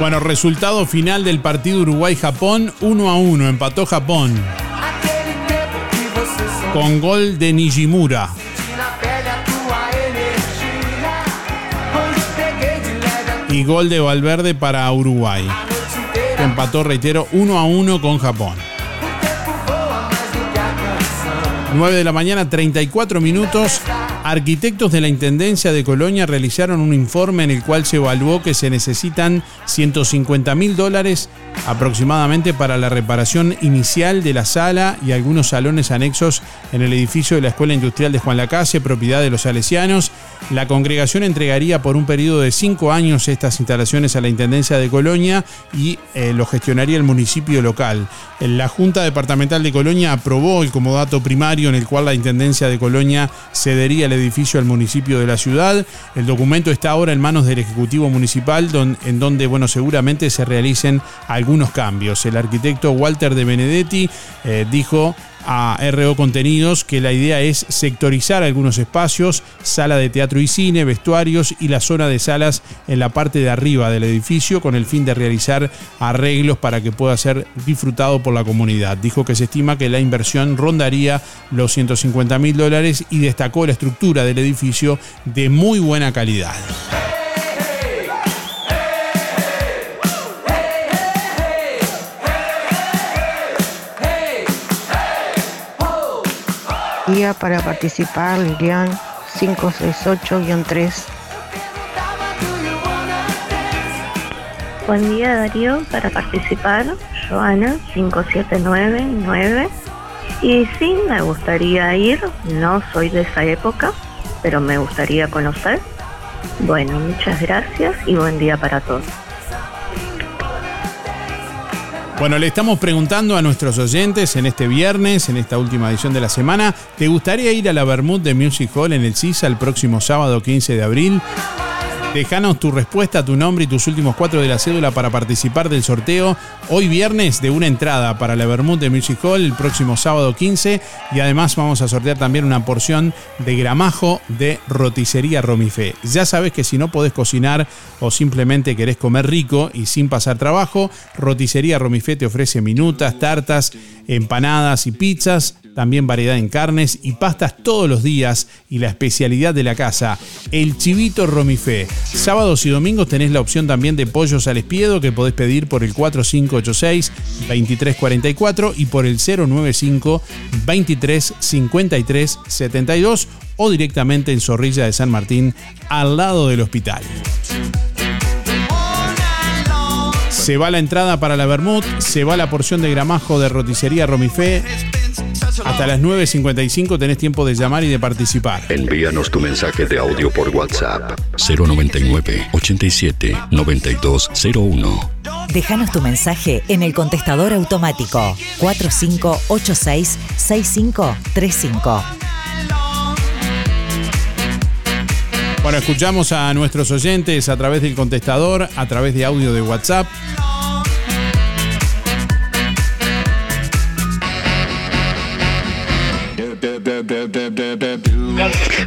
Bueno, resultado final del partido Uruguay-Japón, 1 a 1, empató Japón. Con gol de Nijimura. Y gol de Valverde para Uruguay. Que empató, reitero, 1 a 1 con Japón. 9 de la mañana, 34 minutos. Arquitectos de la Intendencia de Colonia realizaron un informe en el cual se evaluó que se necesitan 150 mil dólares aproximadamente para la reparación inicial de la sala y algunos salones anexos en el edificio de la Escuela Industrial de Juan Lacase, propiedad de los salesianos. La congregación entregaría por un periodo de cinco años estas instalaciones a la Intendencia de Colonia y eh, lo gestionaría el municipio local. La Junta Departamental de Colonia aprobó el comodato primario en el cual la Intendencia de Colonia cedería el edificio al municipio de la ciudad. El documento está ahora en manos del Ejecutivo Municipal, en donde, bueno, seguramente se realicen algunos cambios. El arquitecto Walter de Benedetti eh, dijo a RO Contenidos que la idea es sectorizar algunos espacios, sala de teatro y cine, vestuarios y la zona de salas en la parte de arriba del edificio con el fin de realizar arreglos para que pueda ser disfrutado por la comunidad. Dijo que se estima que la inversión rondaría los 150 mil dólares y destacó la estructura del edificio de muy buena calidad. Día para participar, Lilian 568-3. Buen día Darío, para participar, Joana 5799. Y sí, me gustaría ir, no soy de esa época, pero me gustaría conocer. Bueno, muchas gracias y buen día para todos. Bueno, le estamos preguntando a nuestros oyentes en este viernes, en esta última edición de la semana, ¿te gustaría ir a la Bermud de Music Hall en el CISA el próximo sábado 15 de abril? Dejanos tu respuesta, tu nombre y tus últimos cuatro de la cédula para participar del sorteo hoy viernes de una entrada para la Bermud de Music Hall el próximo sábado 15 y además vamos a sortear también una porción de gramajo de roticería Romifé. Ya sabes que si no podés cocinar o simplemente querés comer rico y sin pasar trabajo, roticería Romifé te ofrece minutas, tartas, empanadas y pizzas, también variedad en carnes y pastas todos los días y la especialidad de la casa, el chivito Romifé. Sábados y domingos tenés la opción también de pollos al espiedo que podés pedir por el 4586-2344 y por el 095-2353-72 o directamente en Zorrilla de San Martín al lado del hospital. Se va la entrada para la Bermud, se va la porción de gramajo de roticería Romifé. Hasta las 9.55 tenés tiempo de llamar y de participar. Envíanos tu mensaje de audio por WhatsApp 099 87 9201. Déjanos tu mensaje en el contestador automático 4586-6535. Bueno, escuchamos a nuestros oyentes a través del contestador, a través de audio de WhatsApp.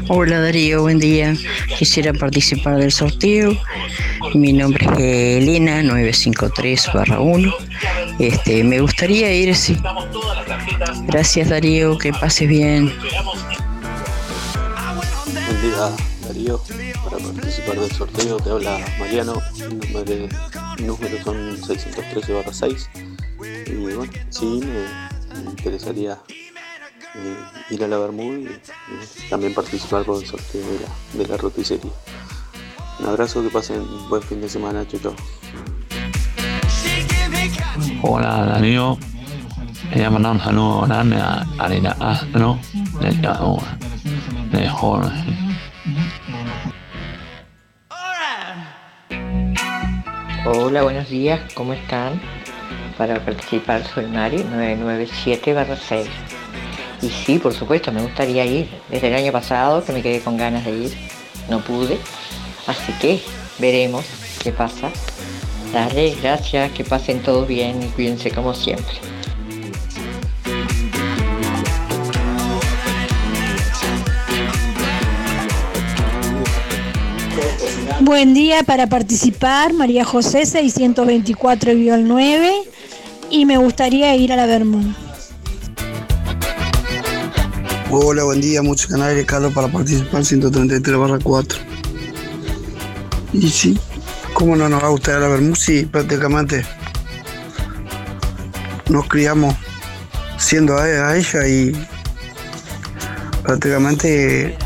Hola Darío, buen día. Quisiera participar del sorteo. Mi nombre es Elena 953-1. Este, me gustaría ir, sí. Gracias Darío, que pases bien. Buen día, Darío. Para participar del sorteo te habla Mariano. Mi número, número son 613-6. Y bueno, sí, me interesaría eh, ir a la Bermuda y, también participar por el sorteo de la, de la roticería. Un abrazo, que pasen un buen fin de semana, chau chau. Hola Darío, quería mandar un saludo grande a Arena Astro, de Jorge. Hola, buenos días, ¿cómo están? Para participar soy Mari 997-6. Y sí, por supuesto, me gustaría ir. Desde el año pasado que me quedé con ganas de ir, no pude. Así que veremos qué pasa. Dale, gracias, que pasen todos bien y cuídense como siempre. Buen día para participar, María José 624-9 y me gustaría ir a la Bermud. Hola, buen día, muchos canales, Carlos, para participar 133 barra 4. Y sí, ¿cómo no nos va a gustar la Bermud? Sí, prácticamente. nos criamos siendo a, ella y prácticamente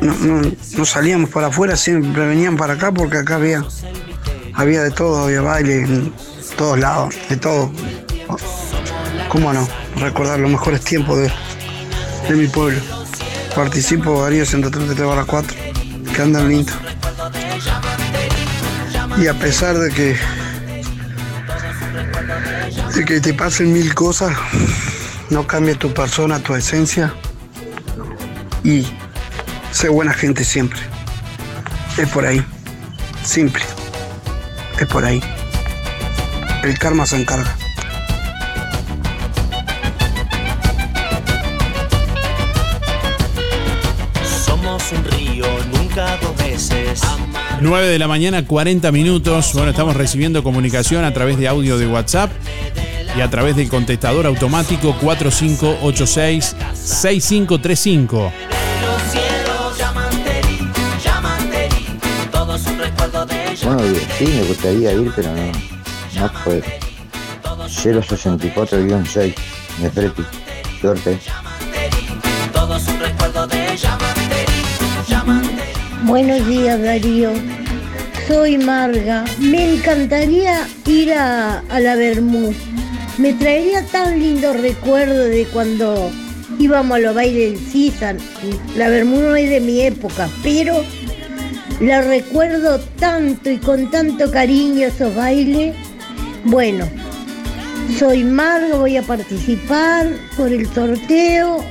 no, no- no salíamos para afuera, siempre venían para acá porque acá había, había de todo, había baile en todos lados, de todo. ¿Cómo no? Recordar los mejores tiempos de, de mi pueblo. Participo Darío 133 barra 4, que andan lindo. Y a pesar de que de que te pasen mil cosas, no cambia tu persona, tu esencia y sé buena gente siempre. Es por ahí. Simple. Es por ahí. El karma se encarga. 9 de la mañana, 40 minutos. Bueno, estamos recibiendo comunicación a través de audio de WhatsApp y a través del contestador automático 4586-6535. Los cielos llaman Teri, llaman Teri. Todo es un recuerdo de ella. Bueno, sí, me gustaría ir, pero no, no puedo. 064-6 de Preti. Suerte. Buenos días Darío, soy Marga. Me encantaría ir a, la Bermú. Me traería tan lindo recuerdo de cuando íbamos a los bailes del CISAN. La Bermú no es de mi época, pero la recuerdo tanto y con tanto cariño esos bailes. Bueno, soy Marga, voy a participar por el sorteo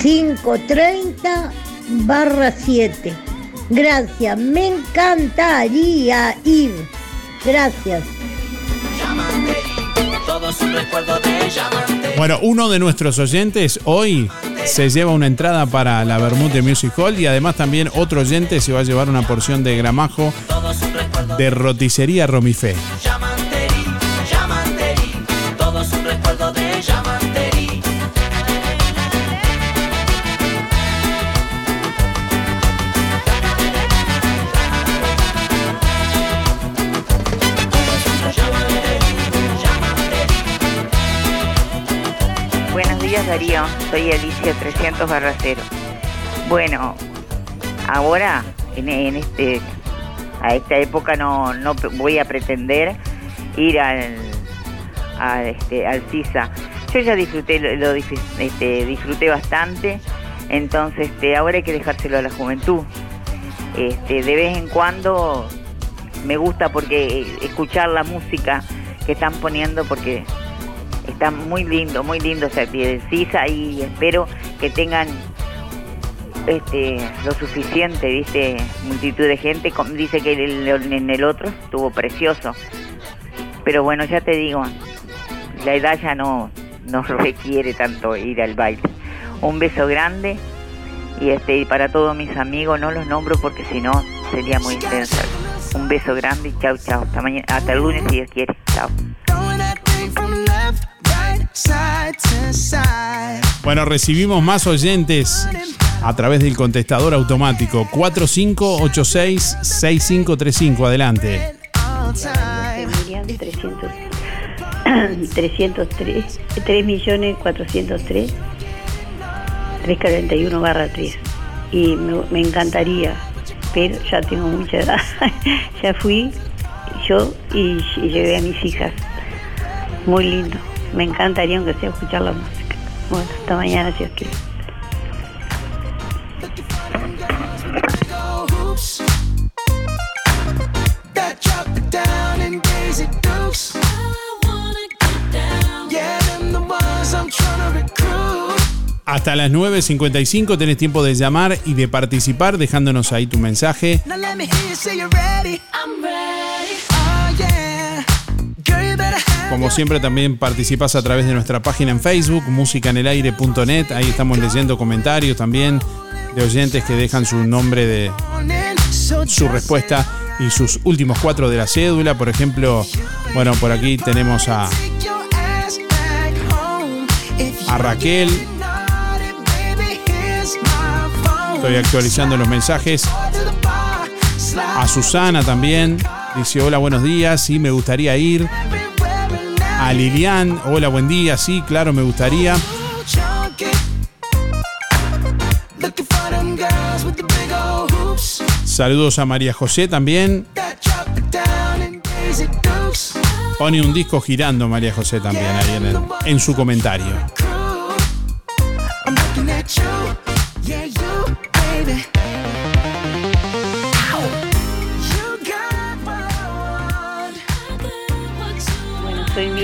530 barra 7. Gracias, me encantaría ir. Gracias. Bueno, uno de nuestros oyentes hoy se lleva una entrada para la Bermud de Music Hall y además también otro oyente se va a llevar una porción de gramajo de roticería Romifé. Soy Alicia 300 barra 0. Bueno, ahora en, este a esta época no, no voy a pretender ir al a este al CISA. Yo ya disfruté lo, este, disfruté bastante, entonces este, ahora hay que dejárselo a la juventud. Este, de vez en cuando me gusta porque escuchar la música que están poniendo porque está muy lindo, muy lindo ese pie de CISA y espero que tengan este lo suficiente, viste, multitud de gente, dice que en el otro estuvo precioso. Pero bueno, ya te digo, la edad ya no, no <laughs> requiere tanto ir al baile. Un beso grande y este y para todos mis amigos no los nombro porque si no sería muy extensa. Un beso grande y chau chau. Hasta hasta el lunes si Dios quiere. Chao. Bueno, recibimos más oyentes a través del contestador automático 4586-6535. Adelante. Miriam 300, 303, 3 millones 403, 341 barra 3. Y me, me encantaría, pero ya tengo mucha edad. <laughs> ya fui yo y, y llevé a mis hijas. Muy lindo. Me encantaría aunque sea escuchar la música. Bueno, hasta mañana si to recruit. Hasta las 9.55 tenés tiempo de llamar y de participar dejándonos ahí tu mensaje. Como siempre también participas a través de nuestra página en Facebook, musicanelaire.net. Ahí estamos leyendo comentarios también de oyentes que dejan su nombre de su respuesta y sus últimos cuatro de la cédula. Por ejemplo, bueno, por aquí tenemos a, a Raquel. Estoy actualizando los mensajes. A Susana también. Dice, hola, buenos días. Sí, me gustaría ir. A Lilian, hola, buen día. Sí, claro, me gustaría. Saludos a María José también. Pone un disco girando María José también ahí en, su comentario.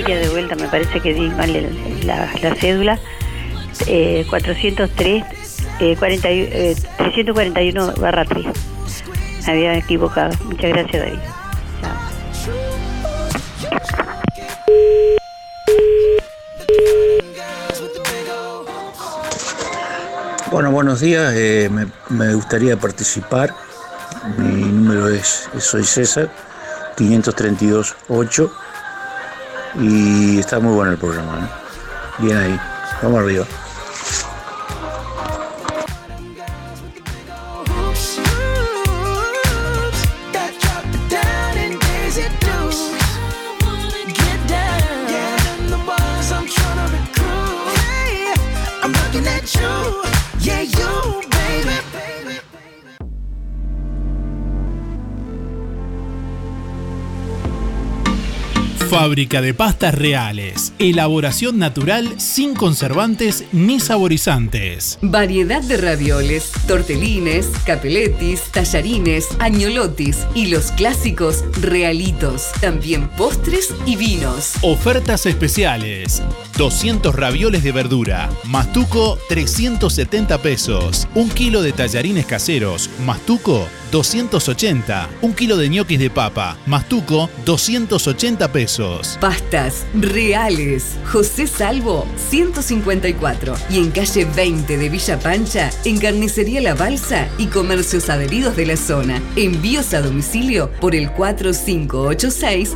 Miria de vuelta, me parece que di mal la, la cédula. Eh, 403, eh, 40 y- eh, 341 barra 3. Me había equivocado. Muchas gracias, David. Bueno, buenos días. eh, me, me gustaría participar. Mi número es, soy César, 532-8. Y está muy bueno el programa. ¿eh? Bien ahí. Vamos arriba. Fábrica de pastas reales. Elaboración natural sin conservantes ni saborizantes. Variedad de ravioles, tortelines, capeletis, tallarines, agnolotis y los clásicos realitos. También postres y vinos. Ofertas especiales. 200 ravioles de verdura. Mastuco 370 pesos. Un kilo de tallarines caseros. Mastuco 280. Un kilo de ñoquis de papa. Mastuco 280 pesos. Pastas reales. José Salvo 154 y en calle 20 de Villa Pancha, en Carnicería La Balsa y comercios adheridos de la zona. Envíos a domicilio por el 4586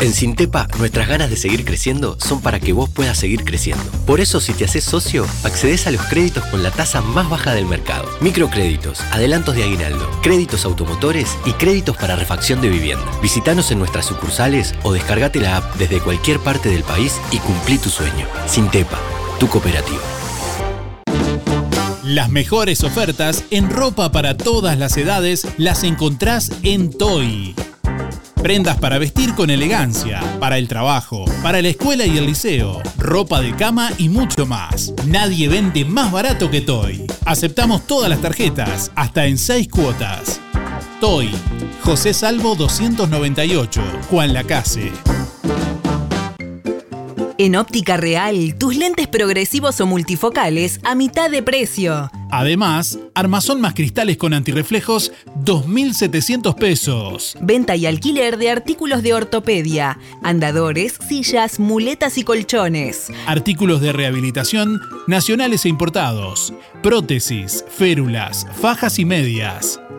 En Sintepa, nuestras ganas de seguir creciendo son para que vos puedas seguir creciendo. Por eso, si te haces socio, accedes a los créditos con la tasa más baja del mercado. Microcréditos, adelantos de aguinaldo, créditos automotores y créditos para refacción de vivienda. Visítanos en nuestras sucursales o descargate la app desde cualquier parte del país y cumplí tu sueño. Sintepa, tu cooperativa. Las mejores ofertas en ropa para todas las edades las encontrás en Toy. Prendas para vestir con elegancia, para el trabajo, para la escuela y el liceo, ropa de cama y mucho más. Nadie vende más barato que Toy. Aceptamos todas las tarjetas, hasta en 6 cuotas. Toy, José Salvo 298, Juan Lacase. En Óptica Real, tus lentes progresivos o multifocales a mitad de precio. Además, armazón más cristales con antirreflejos, 2.700 pesos. Venta y alquiler de artículos de ortopedia, andadores, sillas, muletas y colchones. Artículos de rehabilitación nacionales e importados. Prótesis, férulas, fajas y medias.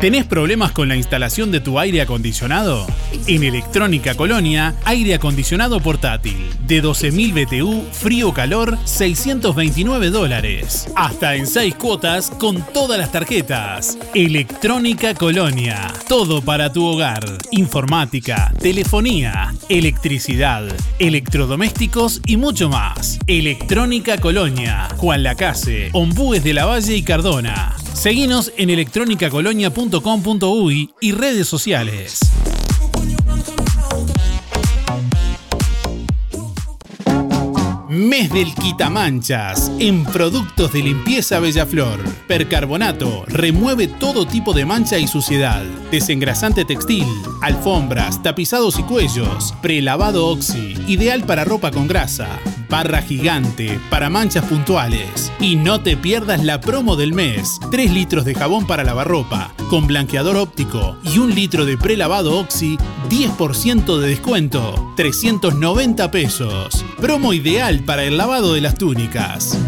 ¿Tenés problemas con la instalación de tu aire acondicionado? En Electrónica Colonia, aire acondicionado portátil de 12.000 BTU, frío-calor, 629 dólares. Hasta en 6 cuotas con todas las tarjetas. Electrónica Colonia, todo para tu hogar. Informática, telefonía, electricidad, electrodomésticos y mucho más. Electrónica Colonia, Juan Lacase, Ombúes de la Valle y Cardona. Seguinos en electrónicacolonia.com.uy y redes sociales. Mes del Quitamanchas en productos de limpieza Bella Flor. Percarbonato remueve todo tipo de mancha y suciedad. Desengrasante textil, alfombras, tapizados y cuellos. Prelavado oxi, ideal para ropa con grasa. Barra gigante para manchas puntuales. Y no te pierdas la promo del mes. 3 litros de jabón para lavarropa, con blanqueador óptico y un litro de prelavado oxi, 10% de descuento. 390 pesos. Promo ideal para el lavado de las túnicas.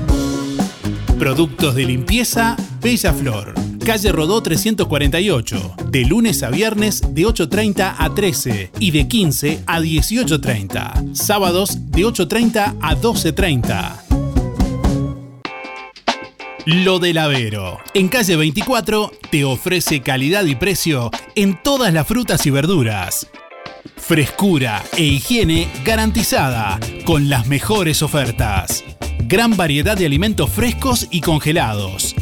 Productos de limpieza Bella Flor. Calle Rodó 348. De lunes a viernes de 8.30 a 13 y de 15 a 18.30. Sábados de 8.30 a 12.30. Lo del Avero. En calle 24 te ofrece calidad y precio en todas las frutas y verduras. Frescura e higiene garantizada con las mejores ofertas. Gran variedad de alimentos frescos y congelados.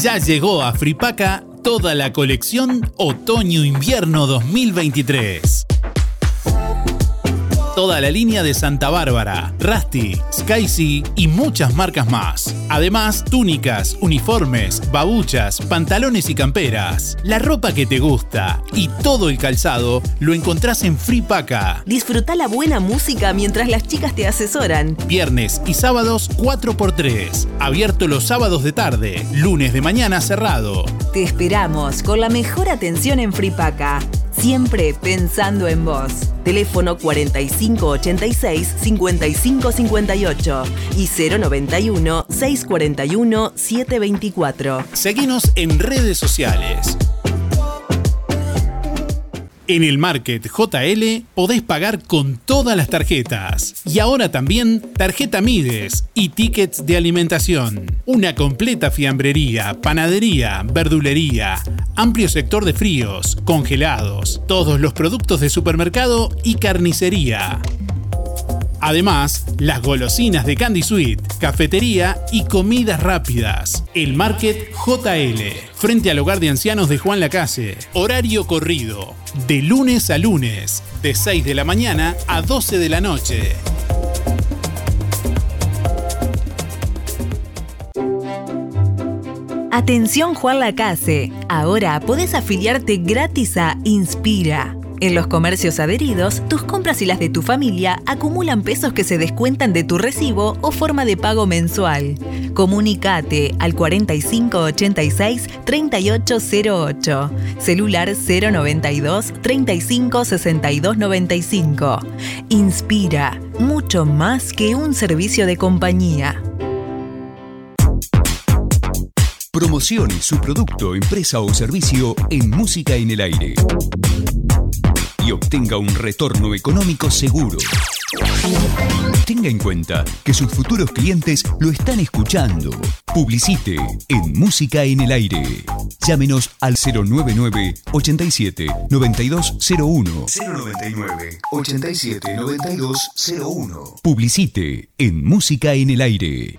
Ya llegó a Fripaca toda la colección Otoño-Invierno 2023. Toda la línea de Santa Bárbara, Rusty, Sky y muchas marcas más. Además, túnicas, uniformes, babuchas, pantalones y camperas. La ropa que te gusta y todo el calzado lo encontrás en Fripaca. Disfruta la buena música mientras las chicas te asesoran. Viernes y sábados 4x3. Abierto los sábados de tarde. Lunes de mañana cerrado. Te esperamos con la mejor atención en Fripaca. Siempre pensando en vos. Teléfono 4586-5558 y 091-641-724. Seguinos en redes sociales. En el Market JL podés pagar con todas las tarjetas. Y ahora también tarjeta Mides y tickets de alimentación. Una completa fiambrería, panadería, verdulería, amplio sector de fríos, congelados, todos los productos de supermercado y carnicería. Además, las golosinas de Candy Sweet, cafetería y comidas rápidas. El Market JL, frente al hogar de ancianos de Juan Lacase. Horario corrido, de lunes a lunes, de 6 de la mañana a 12 de la noche. Atención Juan Lacase, ahora podés afiliarte gratis a Inspira. En los comercios adheridos, tus compras y las de tu familia acumulan pesos que se descuentan de tu recibo o forma de pago mensual. Comunicate al 4586-3808, celular 092 35 62 95. Inspira, mucho más que un servicio de compañía. Promocione su producto, empresa o servicio en Música en el Aire y obtenga un retorno económico seguro. Tenga en cuenta que sus futuros clientes lo están escuchando. Publicite en Música en el Aire. Llámenos al 099 87 9201. 099 87 9201. Publicite en Música en el Aire.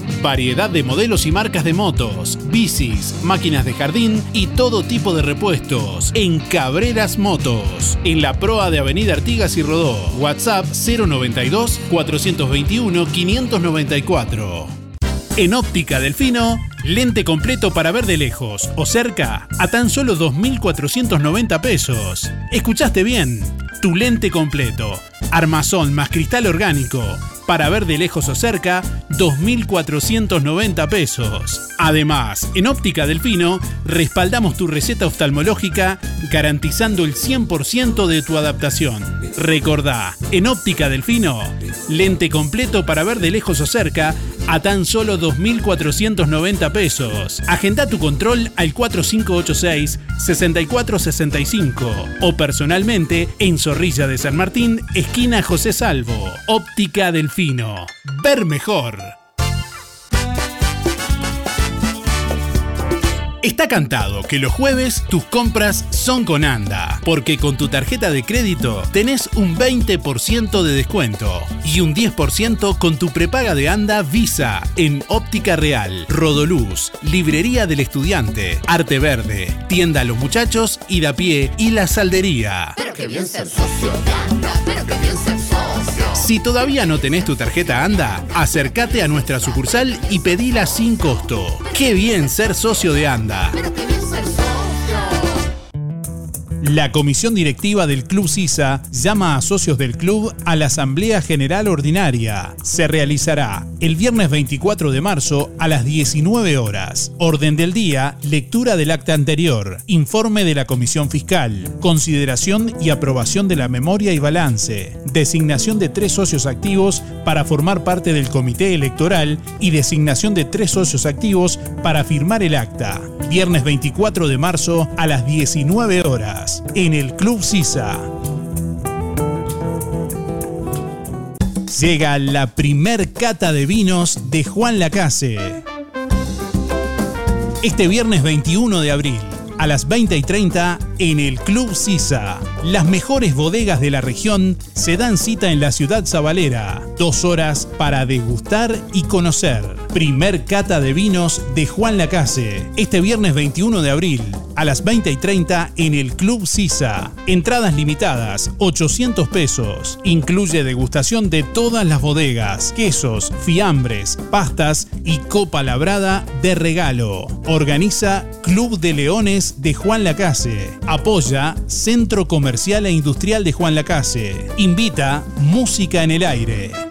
Variedad de modelos y marcas de motos, bicis, máquinas de jardín y todo tipo de repuestos en Cabreras Motos. En la proa de Avenida Artigas y Rodó. WhatsApp 092 421 594. En Óptica Delfino, lente completo para ver de lejos o cerca a tan solo 2.490 pesos. ¿Escuchaste bien? Tu lente completo. Armazón más cristal orgánico. Para ver de lejos o cerca, 2.490 pesos. Además, en Óptica Delfino, respaldamos tu receta oftalmológica garantizando el 100% de tu adaptación. Recordá, en Óptica Delfino, lente completo para ver de lejos o cerca a tan solo 2.490 pesos. Agenda tu control al 4586-6465 o personalmente en Zorrilla de San Martín, esquina José Salvo. Óptica Delfino. Ver mejor. Está cantado que los jueves tus compras son con ANDA, porque con tu tarjeta de crédito tenés un 20% de descuento y un 10% con tu prepaga de ANDA Visa en Óptica Real, Rodoluz, Librería del Estudiante, Arte Verde, Tienda Los Muchachos, Ida Pie y La Saldería. Pero qué bien ser de pero qué bien ser. Si todavía no tenés tu tarjeta ANDA, acércate a nuestra sucursal y pedila sin costo. Qué bien ser socio de ANDA. La comisión directiva del Club CISA llama a socios del club a la Asamblea General Ordinaria. Se realizará el viernes 24 de marzo a las 19 horas. Orden del día, lectura del acta anterior, informe de la comisión fiscal, consideración y aprobación de la memoria y balance, designación de tres socios activos para formar parte del comité electoral y designación de tres socios activos para firmar el acta. Viernes 24 de marzo a las 19 horas en el Club Sisa. Llega la primer cata de vinos de Juan Lacase. Este viernes 21 de abril a las 20 y 30 en el Club Sisa. Las mejores bodegas de la región se dan cita en la ciudad sabalera. Dos horas para degustar y conocer. Primer cata de vinos de Juan Lacase. Este viernes 21 de abril a las 20 y 30 en el Club Sisa. Entradas limitadas, 800 pesos. Incluye degustación de todas las bodegas, quesos, fiambres, pastas y copa labrada de regalo. Organiza Club de Leones de Juan Lacase. Apoya Centro Comercial e Industrial de Juan Lacase. Invita Música en el Aire.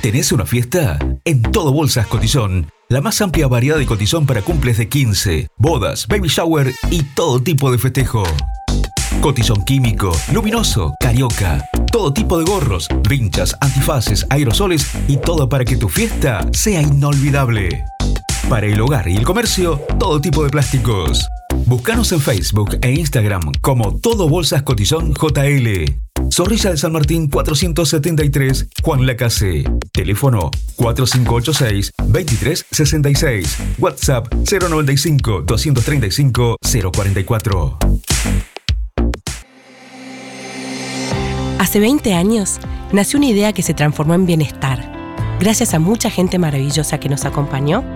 ¿Tenés una fiesta? En todo Bolsas Cotizón. La más amplia variedad de cotizón para cumples de 15, bodas, baby shower y todo tipo de festejo. Cotizón químico, luminoso, carioca. Todo tipo de gorros, vinchas, antifaces, aerosoles y todo para que tu fiesta sea inolvidable. Para el hogar y el comercio, todo tipo de plásticos. Búscanos en Facebook e Instagram como Todo Bolsas Cotizón JL. Zorrilla de San Martín 473, Juan Lacase. Teléfono 4586-2366. WhatsApp 095-235-044. Hace 20 años nació una idea que se transformó en bienestar, gracias a mucha gente maravillosa que nos acompañó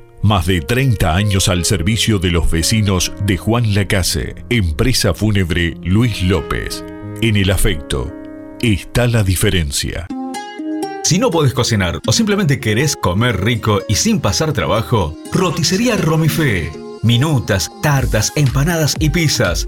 Más de 30 años al servicio de los vecinos de Juan Lacase. Empresa Fúnebre Luis López. En el afecto está la diferencia. Si no podés cocinar o simplemente querés comer rico y sin pasar trabajo, roticería Romifé. Minutas, tartas, empanadas y pizzas.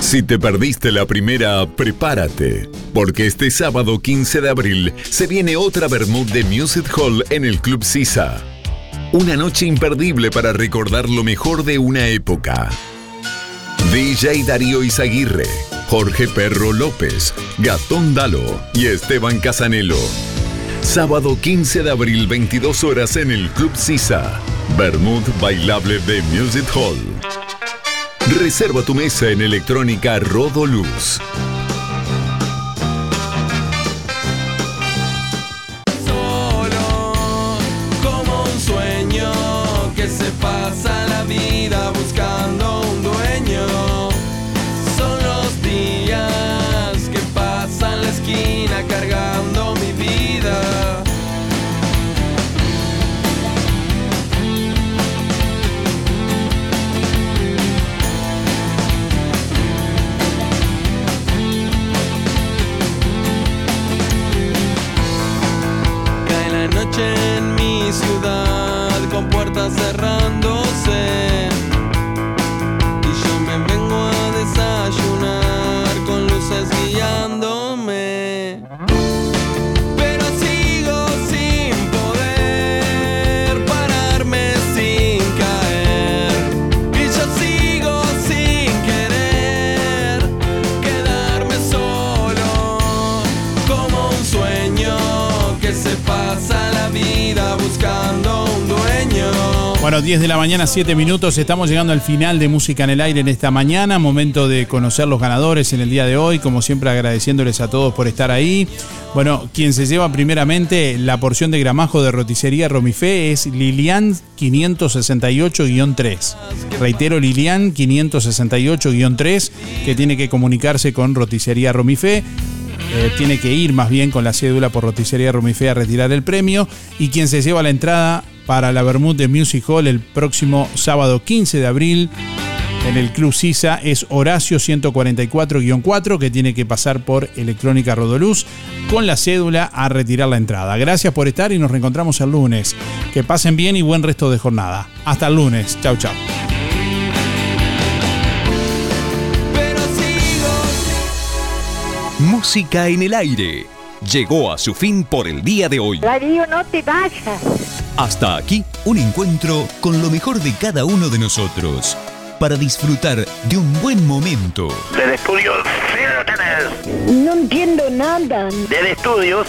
Si te perdiste la primera, prepárate, porque este sábado 15 de abril se viene otra Bermud de Music Hall en el Club Sisa. Una noche imperdible para recordar lo mejor de una época. DJ Darío Izaguirre, Jorge Perro López, Gastón Dalo y Esteban Casanelo. Sábado 15 de abril, 22 horas en el Club Sisa. Bermud Bailable de Music Hall. Reserva tu mesa en electrónica Rodoluz. Con puertas 10 de la mañana, 7 minutos. Estamos llegando al final de Música en el Aire en esta mañana. Momento de conocer los ganadores en el día de hoy. Como siempre, agradeciéndoles a todos por estar ahí. Bueno, quien se lleva primeramente la porción de gramajo de roticería Romifé es Lilian 568-3. Reitero, Lilian 568-3, que tiene que comunicarse con roticería Romifé. Eh, tiene que ir más bien con la cédula por roticería Romifé a retirar el premio. Y quien se lleva la entrada para la Bermud de Music Hall el próximo sábado 15 de abril en el Club Sisa es Horacio 144-4 que tiene que pasar por Electrónica Rodoluz con la cédula a retirar la entrada. Gracias por estar y nos reencontramos el lunes. Que pasen bien y buen resto de jornada. Hasta el lunes. Chau, chau. Música en el aire. Llegó a su fin por el día de hoy. Darío, no te vayas. Hasta aquí un encuentro con lo mejor de cada uno de nosotros para disfrutar de un buen momento. Desde estudios, sigan ustedes. No entiendo nada. Desde estudios,